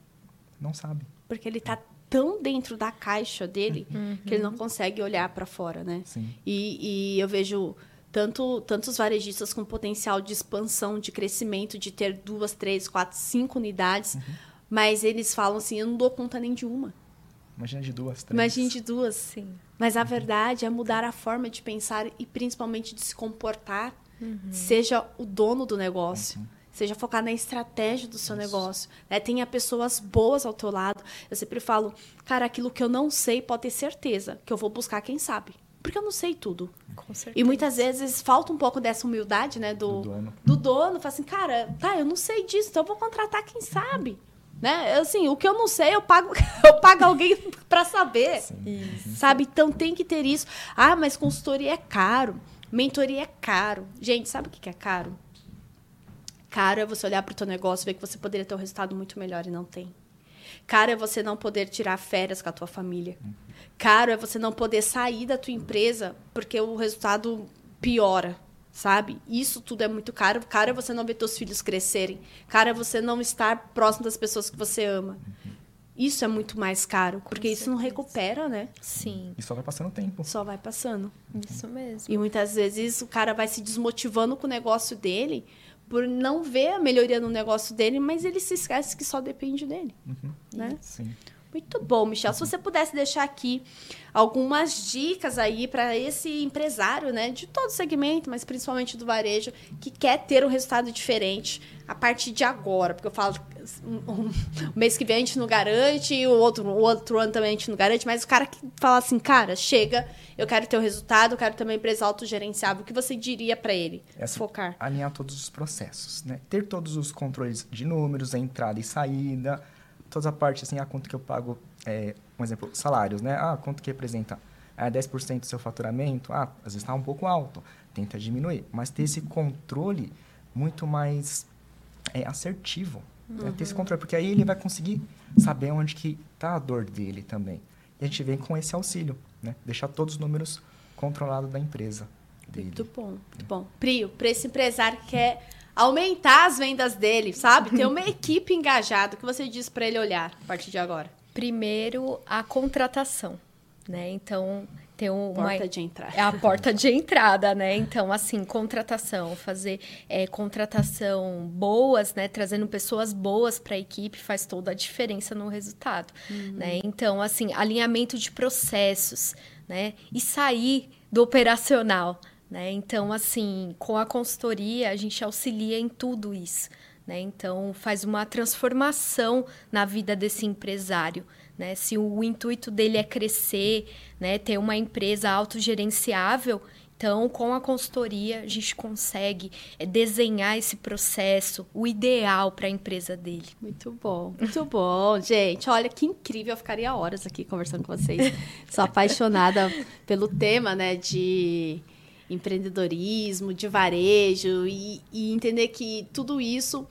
[SPEAKER 3] Não sabe.
[SPEAKER 1] Porque ele está tão dentro da caixa dele uhum. que ele não consegue olhar para fora, né?
[SPEAKER 3] Sim.
[SPEAKER 1] E, e eu vejo tanto tantos varejistas com potencial de expansão, de crescimento, de ter duas, três, quatro, cinco unidades, uhum. mas eles falam assim, eu não dou conta nem de uma.
[SPEAKER 3] Imagina de duas, três.
[SPEAKER 1] Imagina de duas, sim. Mas a uhum. verdade é mudar a forma de pensar e principalmente de se comportar. Uhum. Seja o dono do negócio. Uhum. Seja focar na estratégia do seu Isso. negócio. Né? Tenha pessoas boas ao teu lado. Eu sempre falo, cara, aquilo que eu não sei, pode ter certeza que eu vou buscar quem sabe. Porque eu não sei tudo.
[SPEAKER 2] Com certeza.
[SPEAKER 1] E muitas vezes falta um pouco dessa humildade, né? Do, do dono. Do dono. Fala assim, cara, tá, eu não sei disso, então eu vou contratar quem sabe. Né? Assim, o que eu não sei, eu pago, [LAUGHS] eu pago alguém [LAUGHS] para saber. Sim. Sabe? Então tem que ter isso. Ah, mas consultoria é caro. Mentoria é caro. Gente, sabe o que é caro? Caro é você olhar para o teu negócio e ver que você poderia ter um resultado muito melhor e não tem. Caro é você não poder tirar férias com a tua família. Caro é você não poder sair da tua empresa porque o resultado piora sabe? Isso tudo é muito caro. Caro é você não ver seus filhos crescerem. Caro é você não estar próximo das pessoas que você ama. Isso é muito mais caro, porque isso não recupera, né?
[SPEAKER 2] Sim.
[SPEAKER 3] E só vai passando o tempo.
[SPEAKER 1] Só vai passando.
[SPEAKER 2] Isso mesmo.
[SPEAKER 1] E muitas vezes o cara vai se desmotivando com o negócio dele por não ver a melhoria no negócio dele, mas ele se esquece que só depende dele, uhum. né?
[SPEAKER 3] Sim.
[SPEAKER 1] Muito bom, Michel. Se você pudesse deixar aqui algumas dicas aí para esse empresário, né, de todo segmento, mas principalmente do varejo, que quer ter um resultado diferente a partir de agora, porque eu falo um, mês que vem a gente não garante, o outro, o outro ano também a gente não garante, mas o cara que fala assim, cara, chega, eu quero ter o um resultado, eu quero ter uma empresa autogerenciável, o que você diria para ele?
[SPEAKER 3] Essa,
[SPEAKER 1] Focar.
[SPEAKER 3] Alinhar todos os processos, né? Ter todos os controles de números, a entrada e saída, toda a parte, assim, a quanto que eu pago, é, um exemplo, salários, né? Ah, quanto que representa? É 10% do seu faturamento? Ah, às vezes está um pouco alto, tenta diminuir. Mas ter esse controle muito mais é, assertivo. Uhum. Ter esse uhum. controle, porque aí ele vai conseguir saber onde que está a dor dele também. E a gente vem com esse auxílio, né? Deixar todos os números controlados da empresa dele.
[SPEAKER 1] Muito bom, muito bom. Prio, para esse empresário que quer aumentar as vendas dele, sabe? Ter uma [LAUGHS] equipe engajada. O que você diz para ele olhar a partir de agora?
[SPEAKER 2] Primeiro, a contratação, né? Então, ter uma
[SPEAKER 1] porta de entrada.
[SPEAKER 2] É a porta de entrada, né? Então, assim, contratação, fazer é, contratação boas, né? Trazendo pessoas boas para a equipe faz toda a diferença no resultado, uhum. né? Então, assim, alinhamento de processos, né? E sair do operacional, né? Então, assim, com a consultoria, a gente auxilia em tudo isso. Né? Então, faz uma transformação na vida desse empresário. Né? Se o intuito dele é crescer, né? ter uma empresa autogerenciável, então, com a consultoria, a gente consegue é, desenhar esse processo, o ideal para a empresa dele.
[SPEAKER 1] Muito bom, muito bom, [LAUGHS] gente. Olha que incrível, eu ficaria horas aqui conversando com vocês. Sou apaixonada pelo tema, né, de empreendedorismo, de varejo e, e entender que tudo isso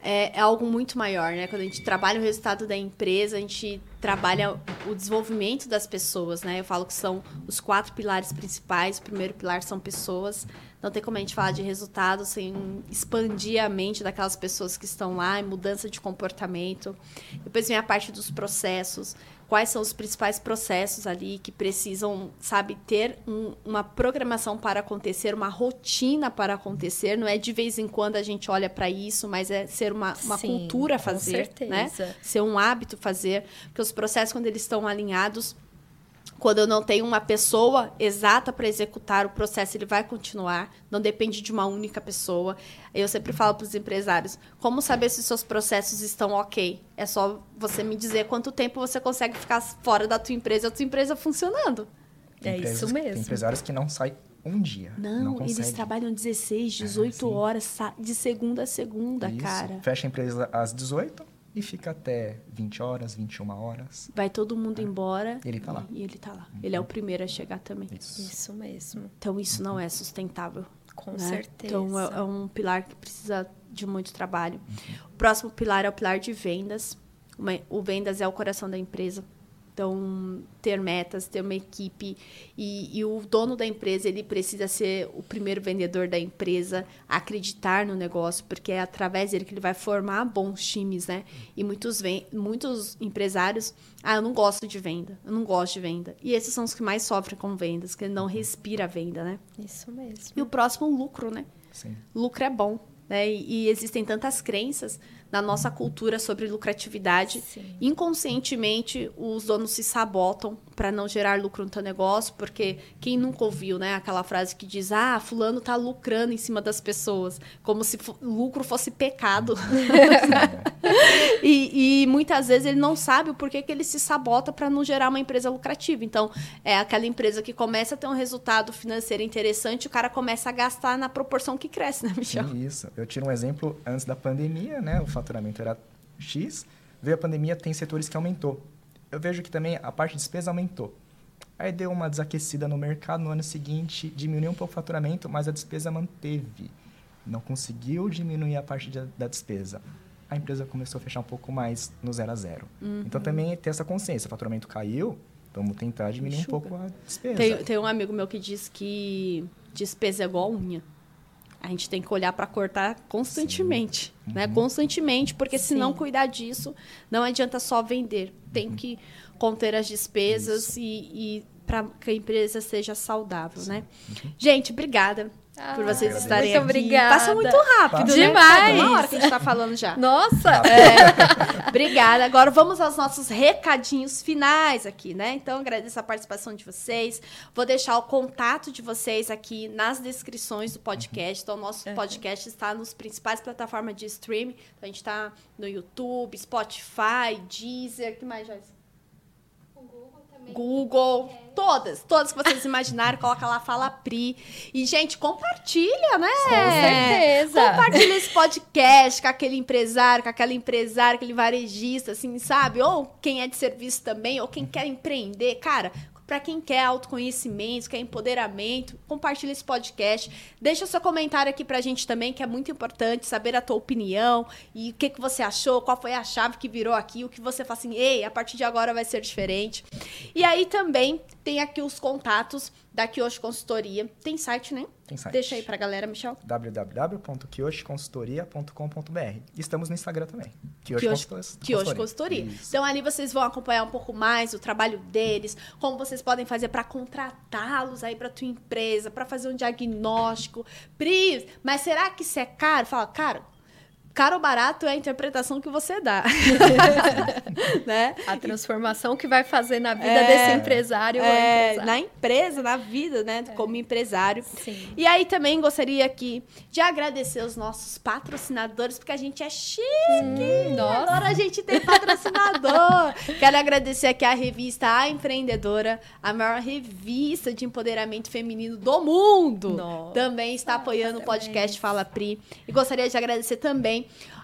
[SPEAKER 1] é, é, algo muito maior, né? Quando a gente trabalha o resultado da empresa, a gente trabalha o desenvolvimento das pessoas, né? Eu falo que são os quatro pilares principais. O primeiro pilar são pessoas. Não tem como a gente falar de resultado sem expandir a mente daquelas pessoas que estão lá, mudança de comportamento. Depois vem a parte dos processos, quais são os principais processos ali que precisam, sabe, ter um, uma programação para acontecer, uma rotina para acontecer. Não é de vez em quando a gente olha para isso, mas é ser uma, uma Sim, cultura fazer, né? Ser um hábito fazer, porque os processos quando eles estão alinhados Quando eu não tenho uma pessoa exata para executar o processo, ele vai continuar. Não depende de uma única pessoa. Eu sempre falo para os empresários: como saber se seus processos estão ok? É só você me dizer quanto tempo você consegue ficar fora da tua empresa, a tua empresa funcionando.
[SPEAKER 2] É isso mesmo.
[SPEAKER 3] Tem empresários que não saem um dia.
[SPEAKER 1] Não,
[SPEAKER 3] não
[SPEAKER 1] eles trabalham 16, 18
[SPEAKER 3] Ah, sim.
[SPEAKER 1] horas de segunda a segunda,
[SPEAKER 3] Isso.
[SPEAKER 1] cara.
[SPEAKER 3] Fecha a empresa às 18 e fica até 20 horas, 21 horas.
[SPEAKER 1] Vai todo mundo embora.
[SPEAKER 3] Ele tá lá.
[SPEAKER 1] E ele tá lá. Ele é o primeiro a chegar também.
[SPEAKER 3] Isso.
[SPEAKER 2] Isso mesmo.
[SPEAKER 1] Então isso não é sustentável.
[SPEAKER 2] Com
[SPEAKER 1] né?
[SPEAKER 2] certeza.
[SPEAKER 1] Então é, é um pilar que precisa de muito trabalho. O próximo pilar é o pilar de vendas. Uma- o vendas é o coração da empresa. Então, ter metas, ter uma equipe e, e o dono da empresa ele precisa ser o primeiro vendedor da empresa, acreditar no negócio, porque é através dele que ele vai formar bons times, né? E muitos, muitos empresários, ah, eu não gosto de venda, eu não gosto de venda. E esses são os que mais sofrem com vendas, que não respira a venda, né?
[SPEAKER 2] Isso mesmo.
[SPEAKER 1] E o próximo, lucro, né?
[SPEAKER 3] Sim.
[SPEAKER 1] lucro é bom. Né? E, e existem tantas crenças na nossa cultura sobre lucratividade.
[SPEAKER 2] Sim.
[SPEAKER 1] Inconscientemente, os donos se sabotam para não gerar lucro no teu negócio, porque quem nunca ouviu, né? Aquela frase que diz: ah, fulano tá lucrando em cima das pessoas, como se lucro fosse pecado. [LAUGHS] e, e muitas vezes ele não sabe o porquê que ele se sabota para não gerar uma empresa lucrativa. Então, é aquela empresa que começa a ter um resultado financeiro interessante, o cara começa a gastar na proporção que cresce, né, Michel?
[SPEAKER 3] Isso. Eu tiro um exemplo antes da pandemia, né? O faturamento era X. Veio a pandemia, tem setores que aumentou. Eu vejo que também a parte de despesa aumentou. Aí deu uma desaquecida no mercado no ano seguinte, diminuiu um pouco o faturamento, mas a despesa manteve. Não conseguiu diminuir a parte de- da despesa. A empresa começou a fechar um pouco mais no zero a zero.
[SPEAKER 1] Uhum.
[SPEAKER 3] Então também ter essa consciência, o faturamento caiu, vamos tentar diminuir um pouco a despesa.
[SPEAKER 1] Tem, tem um amigo meu que diz que despesa é igual unha. A gente tem que olhar para cortar constantemente, né? Constantemente, porque se não
[SPEAKER 2] Sim.
[SPEAKER 1] cuidar disso, não adianta só vender. Tem que conter as despesas e, e para que a empresa seja saudável, né? Gente, obrigada por vocês
[SPEAKER 3] Ah,
[SPEAKER 1] estarem
[SPEAKER 2] muito
[SPEAKER 1] aqui.
[SPEAKER 2] obrigada.
[SPEAKER 1] Passa muito rápido,
[SPEAKER 3] Passa.
[SPEAKER 1] né?
[SPEAKER 2] Demais.
[SPEAKER 1] Uma hora que a gente tá falando já.
[SPEAKER 2] Nossa!
[SPEAKER 1] É. [LAUGHS] Obrigada. Agora vamos aos nossos recadinhos finais aqui, né? Então, agradeço a participação de vocês. Vou deixar o contato de vocês aqui nas descrições do podcast. Então, nosso podcast está nos principais plataformas de streaming. Então, a gente está no YouTube, Spotify, Deezer, que mais, Joyce? Google, todas, todas que vocês imaginarem, coloca lá, fala Pri. E, gente, compartilha, né?
[SPEAKER 2] Com certeza.
[SPEAKER 1] Compartilha esse podcast com aquele empresário, com aquela empresária, aquele varejista, assim, sabe? Ou quem é de serviço também, ou quem quer empreender. Cara, para quem quer autoconhecimento, quer empoderamento, compartilha esse podcast. Deixa seu comentário aqui pra gente também, que é muito importante saber a tua opinião e o que, que você achou, qual foi a chave que virou aqui, o que você fala assim, ei, a partir de agora vai ser diferente. E aí também tem aqui os contatos da Kioshi Consultoria. Tem site, né?
[SPEAKER 3] Tem site.
[SPEAKER 1] Deixa aí pra galera, Michel.
[SPEAKER 3] www.kioshiconsultoria.com.br. Estamos no Instagram também.
[SPEAKER 1] Kioshi,
[SPEAKER 3] Consultoria.
[SPEAKER 1] Kioshi Consultoria.
[SPEAKER 3] Isso.
[SPEAKER 1] Então ali vocês vão acompanhar um pouco mais o trabalho deles, como vocês podem fazer para contratá-los aí para tua empresa, para fazer um diagnóstico. Pri, mas será que isso é caro? Fala, cara, caro ou barato é a interpretação que você dá. [LAUGHS] né?
[SPEAKER 2] A transformação que vai fazer na vida
[SPEAKER 1] É.
[SPEAKER 2] desse empresário
[SPEAKER 1] É, na empresa, na vida, né, como empresário.
[SPEAKER 2] Sim.
[SPEAKER 1] E aí também gostaria aqui de agradecer os nossos patrocinadores, porque a gente é chique.
[SPEAKER 2] nossa.
[SPEAKER 1] Agora a gente tem patrocinador. [LAUGHS] Quero agradecer aqui a revista A Empreendedora, a maior revista de empoderamento feminino do mundo.
[SPEAKER 2] Nossa,
[SPEAKER 1] também está apoiando o podcast Fala Pri. E gostaria de agradecer também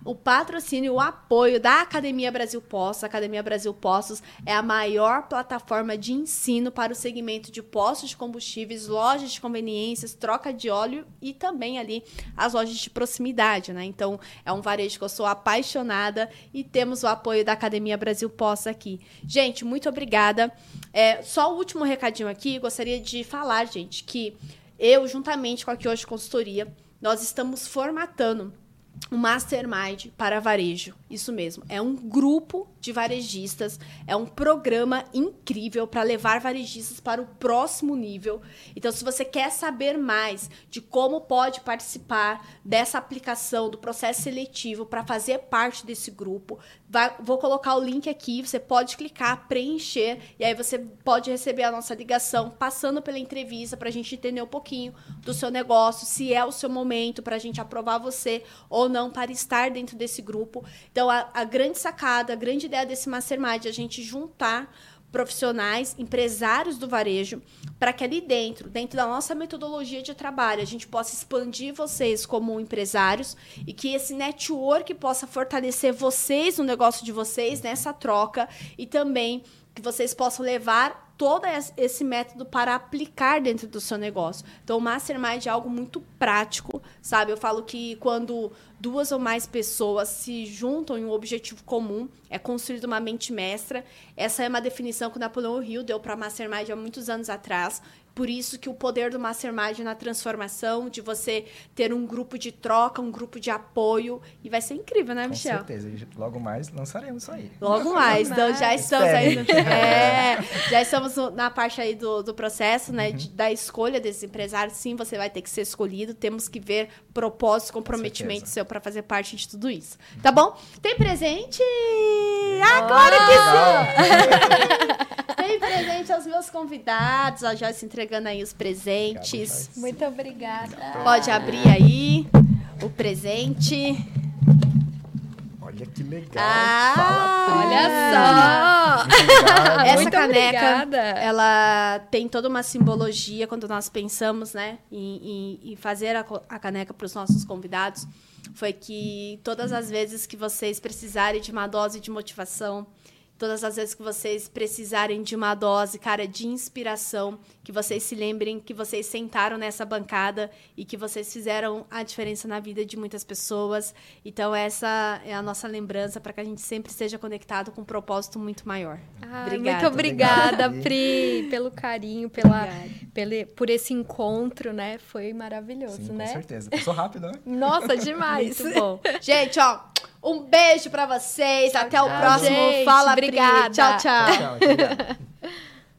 [SPEAKER 1] o patrocínio o apoio da Academia Brasil Postos. A Academia Brasil Postos é a maior plataforma de ensino para o segmento de postos de combustíveis, lojas de conveniências, troca de óleo e também ali as lojas de proximidade, né? Então, é um varejo que eu sou apaixonada e temos o apoio da Academia Brasil Postos aqui. Gente, muito obrigada. É, só o último recadinho aqui, gostaria de falar, gente, que eu, juntamente com a Kioshi Consultoria, nós estamos formatando um mastermind para varejo. Isso mesmo. É um grupo de varejistas, é um programa incrível para levar varejistas para o próximo nível. Então, se você quer saber mais de como pode participar dessa aplicação do processo seletivo para fazer parte desse grupo, vai, vou colocar o link aqui, você pode clicar, preencher e aí você pode receber a nossa ligação passando pela entrevista para a gente entender um pouquinho do seu negócio, se é o seu momento para a gente aprovar você ou não para estar dentro desse grupo. Então, a, a grande sacada, a grande ideia desse mastermind é a gente juntar profissionais, empresários do varejo, para que ali dentro, dentro da nossa metodologia de trabalho, a gente possa expandir vocês como empresários e que esse network possa fortalecer vocês no negócio de vocês, nessa troca, e também que vocês possam levar todo esse método para aplicar dentro do seu negócio. Então, o Mastermind é algo muito prático, sabe? Eu falo que quando duas ou mais pessoas se juntam em um objetivo comum, é construída uma mente mestra. Essa é uma definição que o Napoleão Hill deu para Mastermind há muitos anos atrás. Por isso que o poder do Mastermind na transformação, de você ter um grupo de troca, um grupo de apoio, e vai ser incrível, né, Michel?
[SPEAKER 3] Com certeza. Logo mais lançaremos isso aí.
[SPEAKER 1] Logo mais. Então já estamos aí. No, é, já estamos na parte aí do, do processo, né? Uhum. De, da escolha desses empresários. Sim, você vai ter que ser escolhido. Temos que ver propósito, comprometimento seu para fazer parte de tudo isso. Tá bom? Tem presente? Agora que sim! [LAUGHS] Tem presente aos meus convidados. A Joyce entregando aí os presentes.
[SPEAKER 2] Obrigado, Muito obrigada.
[SPEAKER 1] Pode abrir aí o presente.
[SPEAKER 3] Olha que legal.
[SPEAKER 2] Ah, olha só.
[SPEAKER 1] Essa Muito caneca, obrigada. ela tem toda uma simbologia quando nós pensamos, né, em, em, em fazer a, a caneca para os nossos convidados. Foi que todas as vezes que vocês precisarem de uma dose de motivação, Todas as vezes que vocês precisarem de uma dose, cara, de inspiração, que vocês se lembrem que vocês sentaram nessa bancada e que vocês fizeram a diferença na vida de muitas pessoas. Então, essa é a nossa lembrança para que a gente sempre esteja conectado com um propósito muito maior.
[SPEAKER 2] Ah, obrigada. Muito obrigada, Pri, [LAUGHS] pelo carinho, pela, pelo, por esse encontro, né? Foi maravilhoso,
[SPEAKER 3] Sim,
[SPEAKER 2] né?
[SPEAKER 3] Com certeza. Passou rápido, né?
[SPEAKER 2] Nossa, demais.
[SPEAKER 1] muito bom. [LAUGHS] Gente, ó. Um beijo para vocês. Tchau, Até tchau. o próximo. Gente, Fala,
[SPEAKER 2] obrigada.
[SPEAKER 1] Pri. Tchau, tchau. tchau, tchau